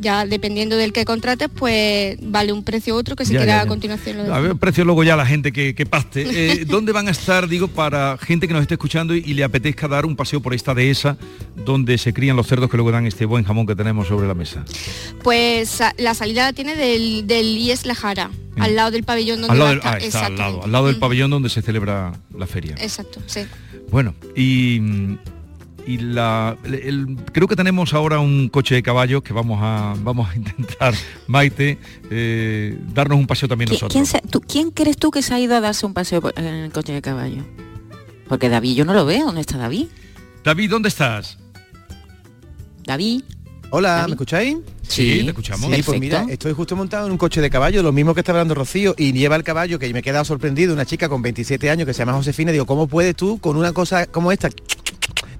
Ya dependiendo del que contrates, pues vale un precio u otro que si Ya, quiera ya, a continuación lo A ver, precio luego ya la gente que, que paste. Eh, ¿Dónde van a estar, digo, para gente que nos esté escuchando y, y le apetezca dar un paseo por esta dehesa donde se crían los cerdos que luego dan este buen jamón que tenemos sobre la mesa? Pues la salida la tiene del, del IES La Jara, al lado del pabellón donde Al lado, del, ah, está al lado, al lado del Mm, pabellón donde se celebra la feria. Exacto, sí. Bueno, y, y la, el- creo que tenemos ahora un coche de caballos que vamos a, vamos a intentar, Maite, eh, darnos un paseo también ¿Qui- nosotros. ¿Quién, se- tú- quién crees tú que se ha ido a darse un paseo en el coche de caballo? Porque David, yo no lo veo. ¿Dónde está David? David, ¿dónde estás? David. Hola, ¿me escucháis? Sí, te escuchamos. Sí, pues mira, estoy justo montado en un coche de caballo, lo mismo que está hablando Rocío, y lleva el caballo, que me he quedado sorprendido, una chica con 27 años que se llama Josefina, digo, ¿cómo puedes tú con una cosa como esta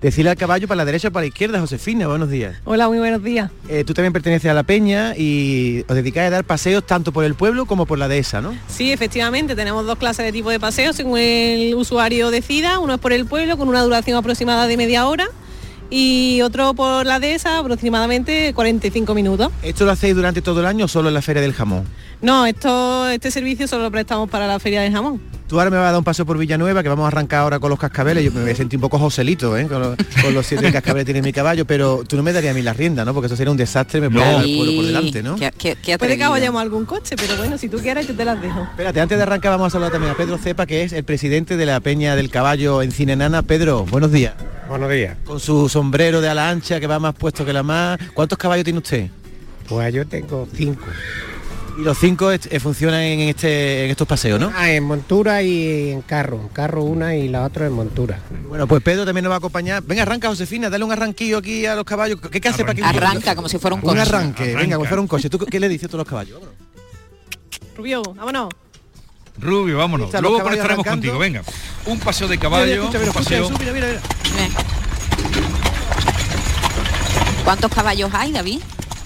decirle al caballo para la derecha o para la izquierda, Josefina? Buenos días. Hola, muy buenos días. Eh, tú también perteneces a la peña y os dedicáis a dar paseos tanto por el pueblo como por la dehesa, ¿no? Sí, efectivamente, tenemos dos clases de tipo de paseo según el usuario decida. Uno es por el pueblo con una duración aproximada de media hora y otro por la dehesa aproximadamente 45 minutos. ¿Esto lo hacéis durante todo el año o solo en la Feria del Jamón? No, esto, este servicio solo lo prestamos para la Feria del Jamón. Tú ahora me vas a dar un paseo por Villanueva, que vamos a arrancar ahora con los cascabeles. Yo me voy a sentir un poco Joselito, ¿eh? con, los, con los siete cascabeles que tiene mi caballo, pero tú no me darías a mí la rienda, ¿no? Porque eso sería un desastre, me puede dar el pueblo por delante, ¿no? Puede que vayamos a algún coche, pero bueno, si tú quieres yo te las dejo. Espérate, antes de arrancar vamos a saludar también a Pedro Cepa, que es el presidente de la Peña del Caballo en Cinenana. Pedro, buenos días. Buenos días. Con su sombrero de ala ancha que va más puesto que la más. ¿Cuántos caballos tiene usted? Pues yo tengo cinco. Y los cinco eh, funcionan en este en estos paseos, ¿no? Ah, en montura y en carro. En carro una y la otra en montura. Bueno, pues Pedro también nos va a acompañar. Venga, arranca Josefina, dale un arranquillo aquí a los caballos. ¿Qué, qué hace para que Arranca como si fuera un coche. Un arranque, venga, como si fuera un coche. ¿Tú qué le dices tú a los caballos? Rubio, vámonos. Rubio, vámonos. Luego conectaremos arrancando. contigo, venga. Un paseo de Mira, caballo, escucha, mira, un escucha paseo... eso, mira, mira, mira. ¿Cuántos caballos hay, David?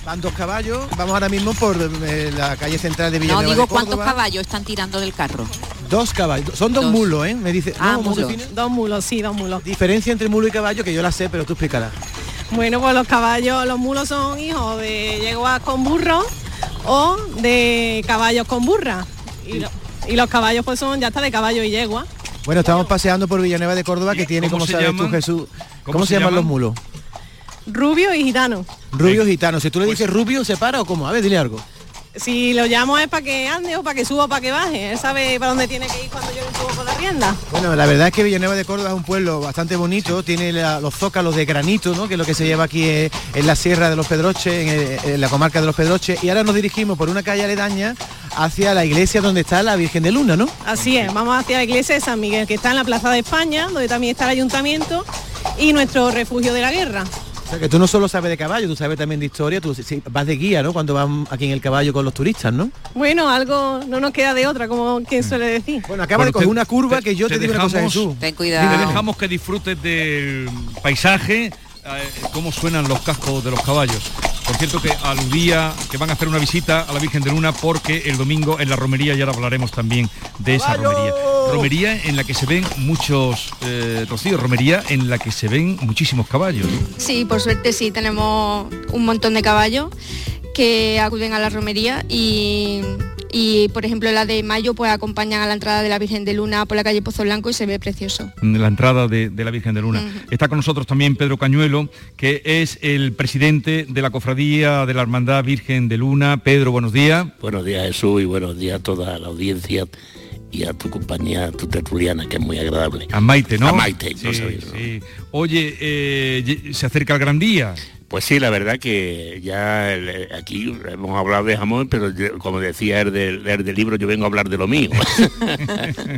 Van dos caballos. Vamos ahora mismo por eh, la calle central de No, Villanueva digo de cuántos caballos están tirando del carro. Dos caballos. Son dos, Dos. mulos, ¿eh? Me dice. Ah, ¿no, mulos. Dos mulos, sí, dos mulos. Diferencia entre mulo y caballo que yo la sé, pero tú explícala. Bueno, pues los caballos, los mulos son hijos de yeguas con burro o de caballos con burra. Y, lo- y los caballos pues son ya está de caballo y yegua. Bueno, estamos paseando por Villanueva de Córdoba que tiene, como sabes tú, llaman? Jesús. ¿Cómo, ¿Cómo se, se llaman los mulos? Rubio y gitano. Rubios gitanos. Si tú le dices rubio, ¿se para o cómo? A ver, dile algo. Si lo llamo es para que ande o para que suba o para que baje. Él sabe para dónde tiene que ir cuando yo le subo con la rienda. Bueno, la verdad es que Villanueva de Córdoba es un pueblo bastante bonito, tiene la- los zócalos de granito, ¿no? que es lo que se lleva aquí eh, en la Sierra de los Pedroches, en, eh, en la comarca de los Pedroches, y ahora nos dirigimos por una calle aledaña hacia la iglesia donde está la Virgen de Luna, ¿no? Así es, vamos hacia la iglesia de San Miguel, que está en la Plaza de España, donde también está el ayuntamiento y nuestro refugio de la guerra. O sea, que tú no solo sabes de caballo, tú sabes también de historia, tú sí, vas de guía, ¿no? Cuando van aquí en el caballo con los turistas, ¿no? Bueno, algo no nos queda de otra, como quien suele decir. Bueno, acaba de coger una curva que yo te, digo una cosa, Jesús. Ten Te dejamos que disfrutes del paisaje, cómo suenan los cascos de los caballos. Por cierto que aludía que van a hacer una visita a la Virgen de Luna porque el domingo en la romería, y ahora hablaremos también de esa romería. Romería en la que se ven muchos, eh, Rocío, romería en la que se ven muchísimos caballos. Sí, por suerte sí, tenemos un montón de caballos que acuden a la romería y, y, por ejemplo la de mayo pues acompañan a la entrada de la Virgen de Luna por la calle Pozo Blanco y se ve precioso. La entrada de, de la Virgen de Luna. Está con nosotros también Pedro Cañuelo, que es el presidente de la Cofradía de la Hermandad Virgen de Luna. Pedro, buenos días. Buenos días Jesús y buenos días a toda la audiencia y a tu compañía, a tu tertuliana, que es muy agradable. A Maite, ¿no? A Maite, no Sí, ¿no? sí. Oye, eh, se acerca el gran día. Pues sí, la verdad que ya el- eh, aquí hemos hablado de jamón, pero yo, como decía el del, el del libro, yo vengo a hablar de lo mío.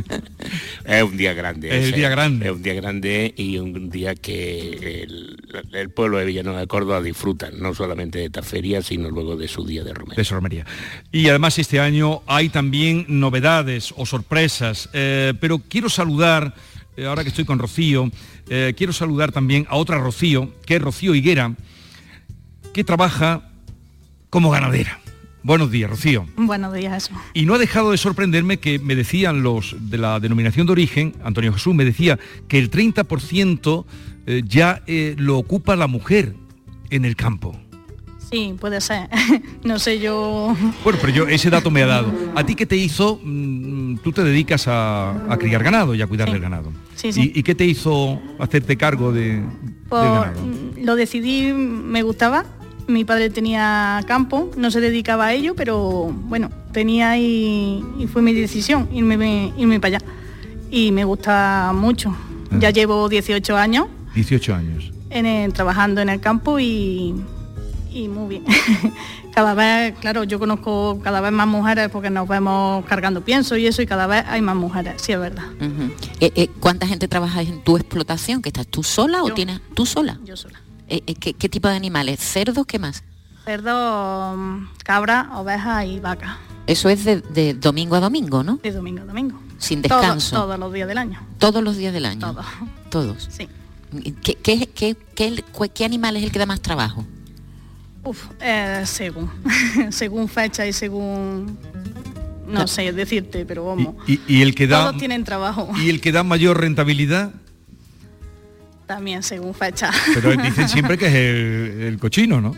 es un día grande. Es el día grande. Es un día grande y un día que el, el pueblo de Villanueva de Córdoba disfruta, no solamente de esta feria, sino luego de su día de romería. de su romería. Y además este año hay también novedades o sorpresas, eh, pero quiero saludar, eh, ahora que estoy con Rocío, eh, quiero saludar también a otra Rocío, que es Rocío Higuera, que trabaja como ganadera. Buenos días, Rocío. Buenos días. Y no ha dejado de sorprenderme que me decían los de la denominación de origen, Antonio Jesús me decía que el 30% eh, ya eh, lo ocupa la mujer en el campo. Sí, puede ser. no sé yo. Bueno, pero yo ese dato me ha dado. ¿A ti qué te hizo? mm, tú te dedicas a, a criar ganado y a cuidar del ganado. Sí, sí. ¿Y, y qué te hizo hacerte cargo de, del Por- ganado? lo decidí, me gustaba. Mi padre tenía campo, no se dedicaba a ello, pero bueno, tenía y, y fue mi decisión irme, irme para allá. Y me gusta mucho. Ya Ah. llevo 18 años 18 años. en el- trabajando en el campo y, y muy bien. cada vez, claro, yo conozco cada vez más mujeres porque nos vemos cargando pienso y eso y cada vez hay más mujeres, sí es verdad. Eh, eh, ¿Cuánta gente trabaja en tu explotación? ¿Que estás tú sola o tienes tú sola? Yo sola. Eh, eh, ¿qué, qué tipo de animales? ¿Cerdos? ¿Qué más? Cerdo, mm, cabra, ovejas y vacas. Eso es de, de domingo a domingo, ¿no? De domingo a domingo. Sin descanso. todos los días del año. Todos los días del año. Todos. Todos. Sí. ¿Qué, qué, qué- qué- qué animal es el que da más trabajo? Uf, eh, según. según fecha y según. No sé decirte, pero vamos. ¿Y, y el que da Todos tienen trabajo. y el que da mayor rentabilidad? También según fecha. Pero dicen siempre que es el, el cochino, ¿no?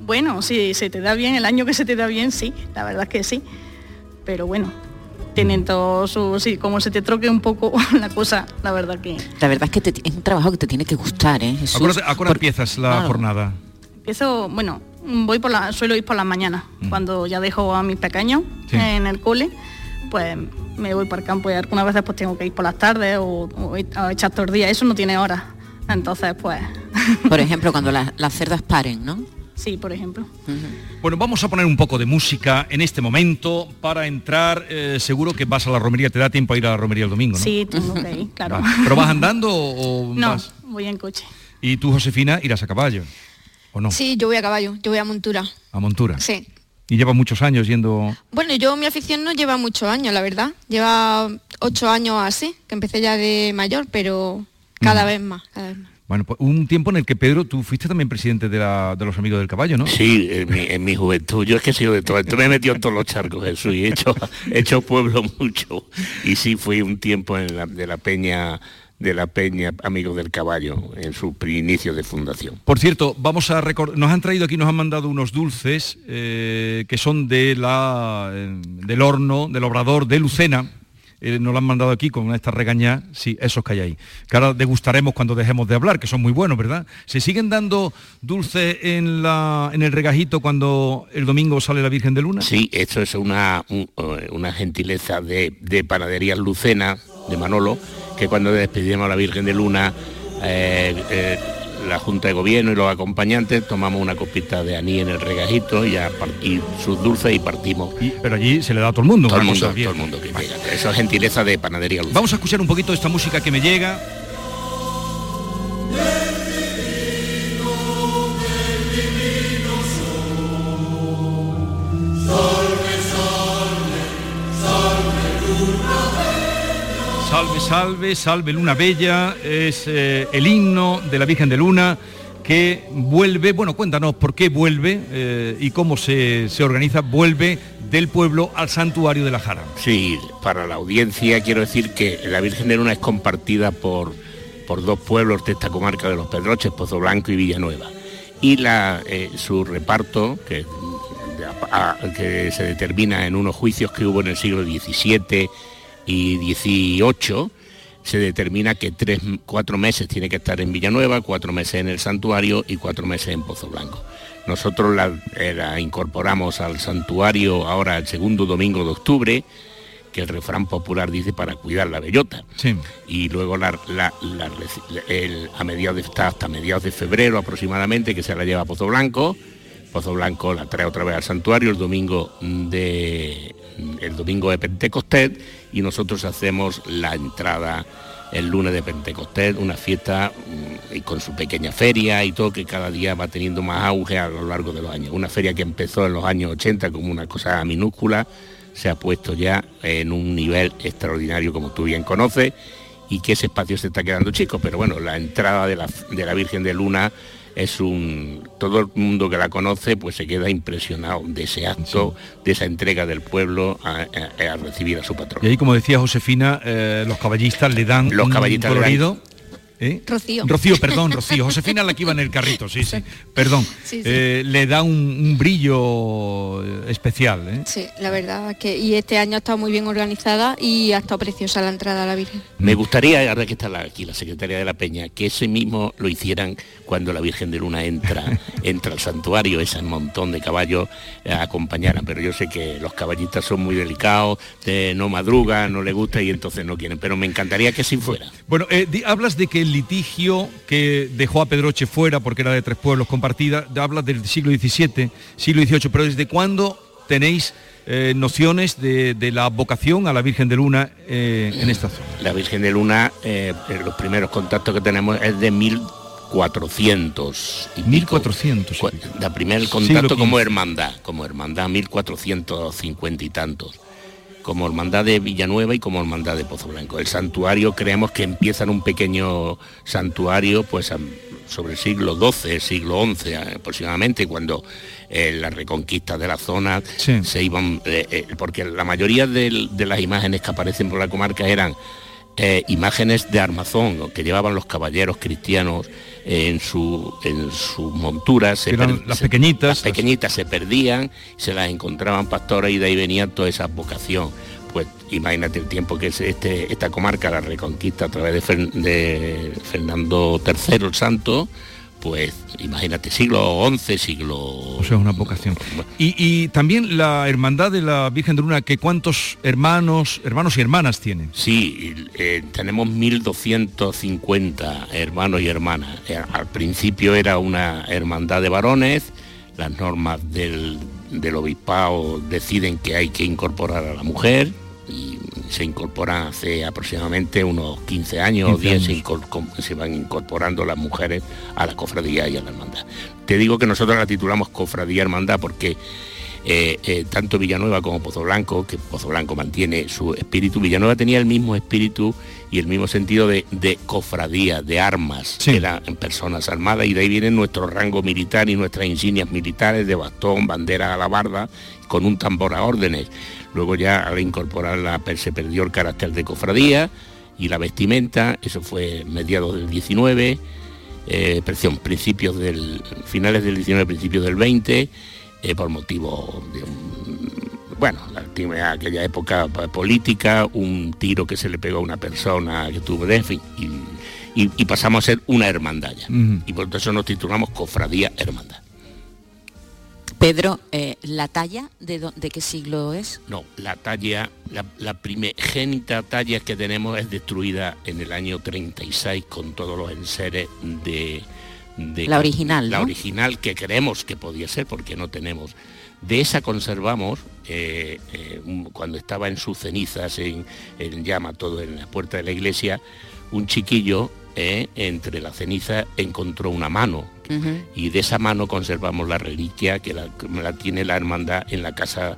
Bueno, si se te da bien, el año que se te da bien, sí, la verdad es que sí. Pero bueno, tienen todo su... Sí, como se te troque un poco la cosa, la verdad que... La verdad es que te- es un trabajo que te tiene que gustar, ¿eh, Jesús? ¿A hora- hora empiezas la claro. jornada? Empiezo, bueno, voy por la, suelo ir por las mañanas, cuando ya dejo a mis pequeños Sí. en el cole, pues me voy para el campo y algunas veces pues tengo que ir por las tardes o, o a echar todo el día, eso no tiene horas. Entonces, pues, Por ejemplo, cuando las, las cerdas paren, ¿no? sí, por ejemplo. Bueno, vamos a poner un poco de música en este momento para entrar. eh, seguro que vas a la romería, te da tiempo a ir a la romería el domingo, ¿no? Sí, tengo que ir, claro. Vale. ¿Pero vas andando o o No, vas? voy en coche. Y tú, Josefina, irás a caballo, ¿o no? Sí, yo voy a caballo, yo voy a montura. A montura. Sí. Y llevas muchos años yendo... Bueno, yo mi afición no lleva muchos años, la verdad. Lleva ocho años así, que empecé ya de mayor, pero cada vez más, cada vez más. Bueno, pues un tiempo en el que, Pedro, tú fuiste también presidente de, la- de los amigos del caballo, ¿no? Sí, en mi, en mi juventud. Yo es que he sido de todo. Me he metido en todos los charcos, Jesús, y he hecho, he hecho pueblo mucho. Y sí fui un tiempo en la, de la peña de la peña Amigos del Caballo en su inicio de fundación. Por cierto, vamos a recordar, nos han traído aquí, nos han mandado unos dulces eh, que son de la, eh, del horno, del obrador de Lucena. Eh, nos lo han mandado aquí con esta regaña, sí, esos que hay ahí. Que ahora degustaremos cuando dejemos de hablar, que son muy buenos, ¿verdad? ¿Se siguen dando dulces en, la, en el regajito cuando el domingo sale la Virgen de Luna? Sí, esto es una, un- eh, una gentileza de, de Panaderías Lucena, de Manolo, que cuando despedimos a la Virgen de Luna, eh, eh, la Junta de Gobierno y los acompañantes tomamos una copita de anís en el regajito y, a par- y sus dulces y partimos. pero allí se le da a todo el mundo. Todo el mundo, todo el mundo que llega. Eso es gentileza de Panadería Lucena. Vamos a escuchar un poquito de esta música que me llega. Salve, salve, Luna Bella, es eh, el himno de la Virgen de Luna que vuelve, bueno, cuéntanos por qué vuelve eh, y cómo se, se organiza, vuelve del pueblo al santuario de la Jara. Sí, para la audiencia quiero decir que la Virgen de Luna es compartida por, por dos pueblos de esta comarca de los Pedroches, Pozo Blanco y Villanueva. Y eh, su reparto, que, que se determina en unos juicios que hubo en el siglo XVII y XVIII, se determina que tres, cuatro meses tiene que estar en Villanueva, cuatro meses en el santuario y cuatro meses en Pozo Blanco. Nosotros la, eh, la incorporamos al santuario ahora el segundo domingo de octubre, que el refrán popular dice para cuidar la bellota. Y luego la, la- la reci- el- a mediados de, está hasta mediados de febrero aproximadamente que se la lleva a Pozo Blanco. Pozo Blanco la trae otra vez al santuario el domingo de el domingo de Pentecostés y nosotros hacemos la entrada el lunes de Pentecostés, una fiesta mm, y con su pequeña feria y todo que cada día va teniendo más auge a lo largo de los años. Una feria que empezó en los años 80 como una cosa minúscula, se ha puesto ya en un nivel extraordinario como tú bien conoces y que ese espacio se está quedando chico, pero bueno, la entrada de la, de la Virgen de Luna es un... Todo el mundo que la conoce pues se queda impresionado de ese acto, de esa entrega del pueblo a, a- a recibir a su patrón. Y ahí, como decía Josefina, eh, los caballistas le dan Los un caballistas colorido. ¿Eh? Rocío. Rocío, perdón, Rocío. Josefina la que iba en el carrito, sí, sí. Perdón. Sí, sí. Eh, le da un, un brillo eh, especial. ¿eh? Sí, la verdad que y este año ha estado muy bien organizada y ha estado preciosa la entrada a la Virgen. Me gustaría, ahora que está aquí la secretaria de la Peña, que ese mismo lo hicieran cuando la Virgen de Luna entra, entra al santuario, ese montón de caballos eh, acompañaran. Pero yo sé que los caballistas son muy delicados, eh, no madrugan, no les gusta y entonces no quieren. Pero me encantaría que sí fuera. Bueno, eh, di- hablas de que el litigio que dejó a Pedroche fuera, porque era de tres pueblos compartida, hablas del siglo XVII, siglo XVIII, pero ¿desde cuándo tenéis eh, nociones de, de la vocación a la Virgen de Luna eh, en esta zona? La Virgen de Luna, eh, los primeros contactos que tenemos es de 1400. y pico. 1400. Cu- La primer contacto como hermandad, como hermandad 1450 y tantos. Como hermandad de Villanueva y como hermandad de Pozo Blanco. El santuario creemos que empieza en un pequeño santuario pues sobre el siglo XII, siglo XI aproximadamente, cuando eh, la reconquista de la zona se iban, eh, eh, porque la mayoría de las imágenes que aparecen por la comarca eran eh, imágenes de armazón que llevaban los caballeros cristianos en su en sus monturas se Eran per- las se- pequeñitas. las pequeñitas se perdían se las encontraban pastores y de ahí venía toda esa vocación pues imagínate el tiempo que es este esta comarca la reconquista a través de, Fer- de Fernando III el Santo pues imagínate siglo XI siglo O sea, una vocación. Y, y también la hermandad de la Virgen de Luna, que cuántos hermanos, hermanos y hermanas tiene. Sí, eh, tenemos 1.250 hermanos y hermanas. Eh, Al principio era una hermandad de varones, las normas del, del obispado deciden que hay que incorporar a la mujer y se incorporan hace aproximadamente unos 15 años o 15 10 se, años. incor- com- se van incorporando las mujeres a la cofradía y a la hermandad. Te digo que nosotros la titulamos cofradía hermandad porque eh, eh, tanto Villanueva como Pozo Blanco, que Pozo Blanco mantiene su espíritu, Villanueva tenía el mismo espíritu y el mismo sentido de, de cofradía, de armas, eran personas armadas y de ahí viene nuestro rango militar y nuestras insignias militares de bastón, bandera, alabarda, con un tambor a órdenes. Luego ya al incorporarla se perdió el carácter de cofradía y la vestimenta, eso fue mediados del 19, eh, perdón, principios del, finales del 19, principios del 20, eh, por motivo de un- bueno, la última- aquella época política, un tiro que se le pegó a una persona que tuvo de en fin, y, y- y pasamos a ser una hermandad ya. Y por eso nos titulamos Cofradía Hermandad. Pedro, eh, ¿la talla de, de qué siglo es? No, la talla, la, la primogénita talla que tenemos es destruida en el año 36 con todos los enseres de... de- La original, La ¿no? original que creemos que podía ser porque no tenemos. De esa conservamos, eh, eh, cuando estaba en sus cenizas, en, en llama todo en la puerta de la iglesia, un chiquillo eh, entre la ceniza encontró una mano Y de esa mano conservamos la reliquia que la, la tiene la hermandad en la casa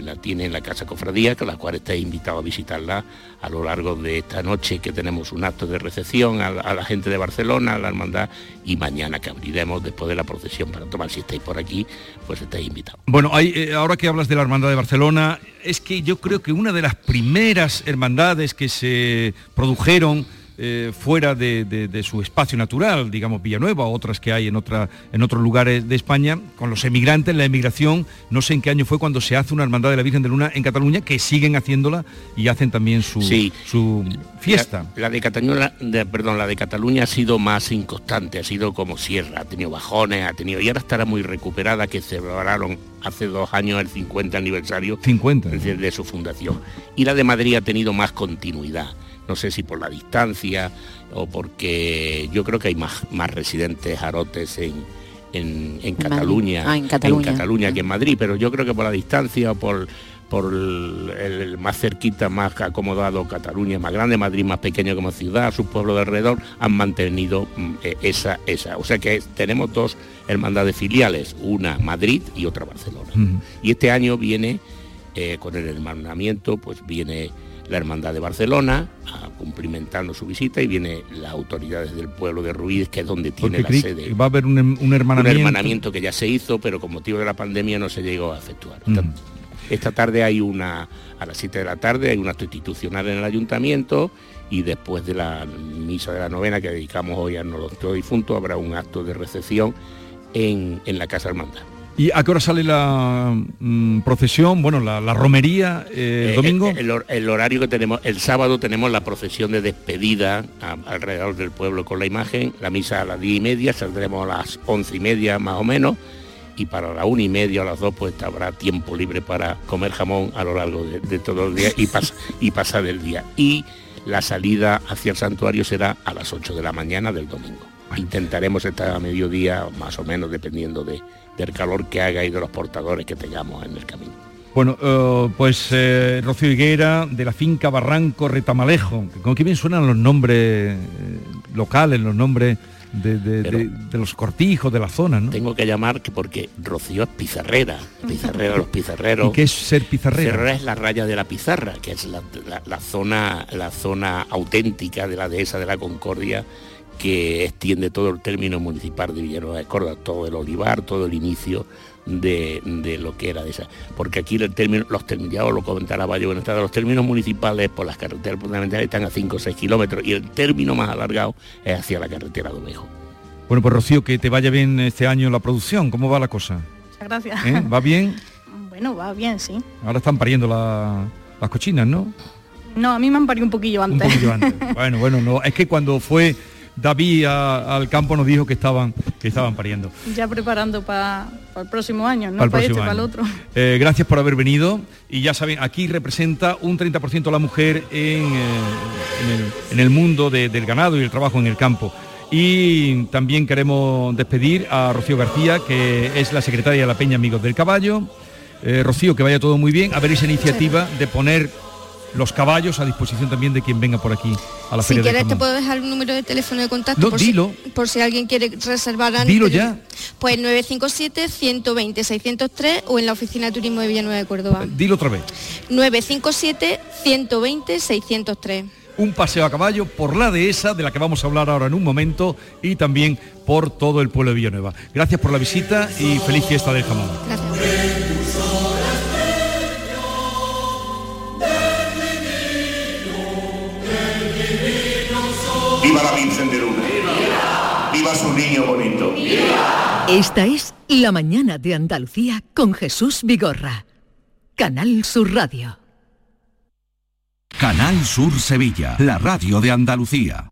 la tiene en la Casa Cofradía, con la cual estáis invitado a visitarla a lo largo de esta noche que tenemos un acto de recepción a, la gente de Barcelona, a la hermandad, y mañana que abriremos después de la procesión para tomar, si estáis por aquí, pues estáis invitados. Bueno, hay, eh, ahora que hablas de la hermandad de Barcelona, es que yo creo que una de las primeras hermandades que se produjeron eh, fuera de, su espacio natural, digamos Villanueva, otras que hay en, otra, en otros lugares de España, con los emigrantes, la emigración, no sé en qué año fue cuando se hace una hermandad de la Virgen de Luna en Cataluña, que siguen haciéndola y hacen también su, su fiesta. La, de Cataluña, perdón, la de Cataluña ha sido más inconstante, ha sido como sierra, ha tenido bajones, ha tenido, y ahora estará muy recuperada, que celebraron hace dos años el 50 aniversario 50. de su fundación. Y la de Madrid ha tenido más continuidad no sé si por la distancia o porque yo creo que hay más, más residentes arotes en, en, Cataluña, ah, en, Cataluña, que en Madrid, pero yo creo que por la distancia o por, por el, más cerquita, más acomodado Cataluña, más grande, Madrid más pequeño como ciudad, sus pueblos de alrededor, han mantenido mm, e, esa, esa. O sea que tenemos dos hermandades filiales, una Madrid y otra Barcelona. Y este año viene, eh, con el hermanamiento, pues viene la Hermandad de Barcelona, cumplimentando su visita y viene las autoridades del pueblo de Ruiz, que es donde tiene la sede. Va a haber un, hermanamiento. Un hermanamiento que ya se hizo, pero con motivo de la pandemia no se llegó a efectuar. Esta, tarde hay una, a las 7 de la tarde, hay un acto institucional en el ayuntamiento y después de la misa de la novena que dedicamos hoy a nuestro difunto habrá un acto de recepción en, en la Casa Hermandad. ¿Y a qué hora sale la mm, procesión? Bueno, la, romería eh, el eh, domingo. El, horario que tenemos, el sábado tenemos la procesión de despedida alrededor del pueblo con la imagen, la misa a las diez y media, saldremos a las once y media más o menos, y para la una y media o las dos pues habrá tiempo libre para comer jamón a lo largo de, todo el día y, y pasar el día. Y la salida hacia el santuario será a las 8 de la mañana del domingo. Intentaremos estar a mediodía, más o menos, dependiendo de, del calor que haga y de los portadores que tengamos en el camino. Bueno, eh, pues eh, Rocío Higuera, de la finca Barranco Retamalejo, con qué bien suenan los nombres eh, locales, los nombres de, los cortijos, de la zona, ¿no? Tengo que llamar que porque Rocío es pizarrera, pizarrera, los pizarreros. ¿Y qué es ser pizarrera? Pizarrera es la raya de la pizarra, que es la, zona, la zona auténtica de la dehesa de la Concordia que extiende todo el término municipal de Villanueva de Córdoba, todo el olivar, todo el inicio de, lo que era de esa. Porque aquí el término, los términos, lo comentará Valle los términos municipales por las carreteras fundamentales están a 5 o 6 kilómetros y el término más alargado es hacia la carretera de Ovejo. Bueno, pues Rocío, que te vaya bien este año la producción, ¿cómo va la cosa? Muchas gracias. ¿Eh? ¿Va bien? Bueno, va bien, sí. Ahora están pariendo las cochinas, ¿no? No, a mí me han parido un poquillo antes. Un poquillo antes. bueno, bueno, no, es que cuando fue David al campo nos dijo que estaban, que estaban pariendo. Ya preparando para el próximo año, no para, este, para el otro. Eh, gracias por haber venido y ya saben, aquí representa un 30% la mujer eh, en, el, mundo del ganado y el trabajo en el campo. Y también queremos despedir a Rocío García, que es la secretaria de la Peña Amigos del Caballo. Eh, Rocío, que vaya todo muy bien. A ver esa iniciativa de poner los caballos a disposición también de quien venga por aquí a la si feria. Si quieres te puedo dejar un número de teléfono de contacto por, Si, por si alguien quiere reservar antes. Dilo ya. Pues 957 120 603 o en la oficina de turismo de Villanueva de Córdoba. Dilo otra vez. 957 120 603 un paseo a caballo por la dehesa, de la que vamos a hablar ahora en un momento, y también por todo el pueblo de Villanueva. Gracias por la visita y feliz fiesta del jamón. ¡Viva la Virgen de Luna! ¡Viva! ¡Viva su niño bonito! ¡Viva! Esta es La Mañana de Andalucía con Jesús Vigorra. Canal Sur Radio. Canal Sur Sevilla, la radio de Andalucía.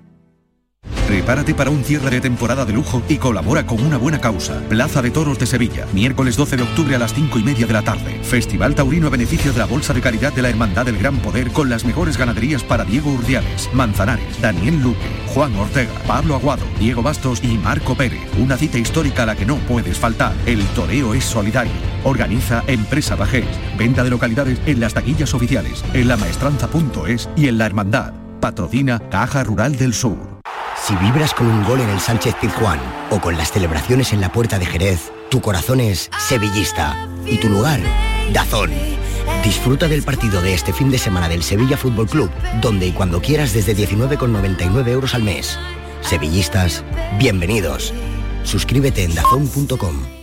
Prepárate para un cierre de temporada de lujo y colabora con una buena causa. Plaza de Toros de Sevilla, miércoles 12 de octubre a las 5 y media de la tarde. Festival Taurino a beneficio de la Bolsa de Caridad de la Hermandad del Gran Poder con las mejores ganaderías para Diego Urdiales, Manzanares, Daniel Luque, Juan Ortega, Pablo Aguado, Diego Bastos y Marco Pérez. Una cita histórica a la que no puedes faltar. El toreo es solidario. Organiza Empresa Bajés. Venta de localidades en las taquillas oficiales, en la maestranza.es y en la Hermandad. Patrocina Caja Rural del Sur. Si vibras con un gol en el Sánchez Pizjuán o con las celebraciones en la Puerta de Jerez, tu corazón es sevillista y tu lugar, Dazón. Disfruta del partido de este fin de semana del Sevilla Fútbol Club, donde y cuando quieras desde 19,99 euros al mes. Sevillistas, bienvenidos. Suscríbete en dazón.com.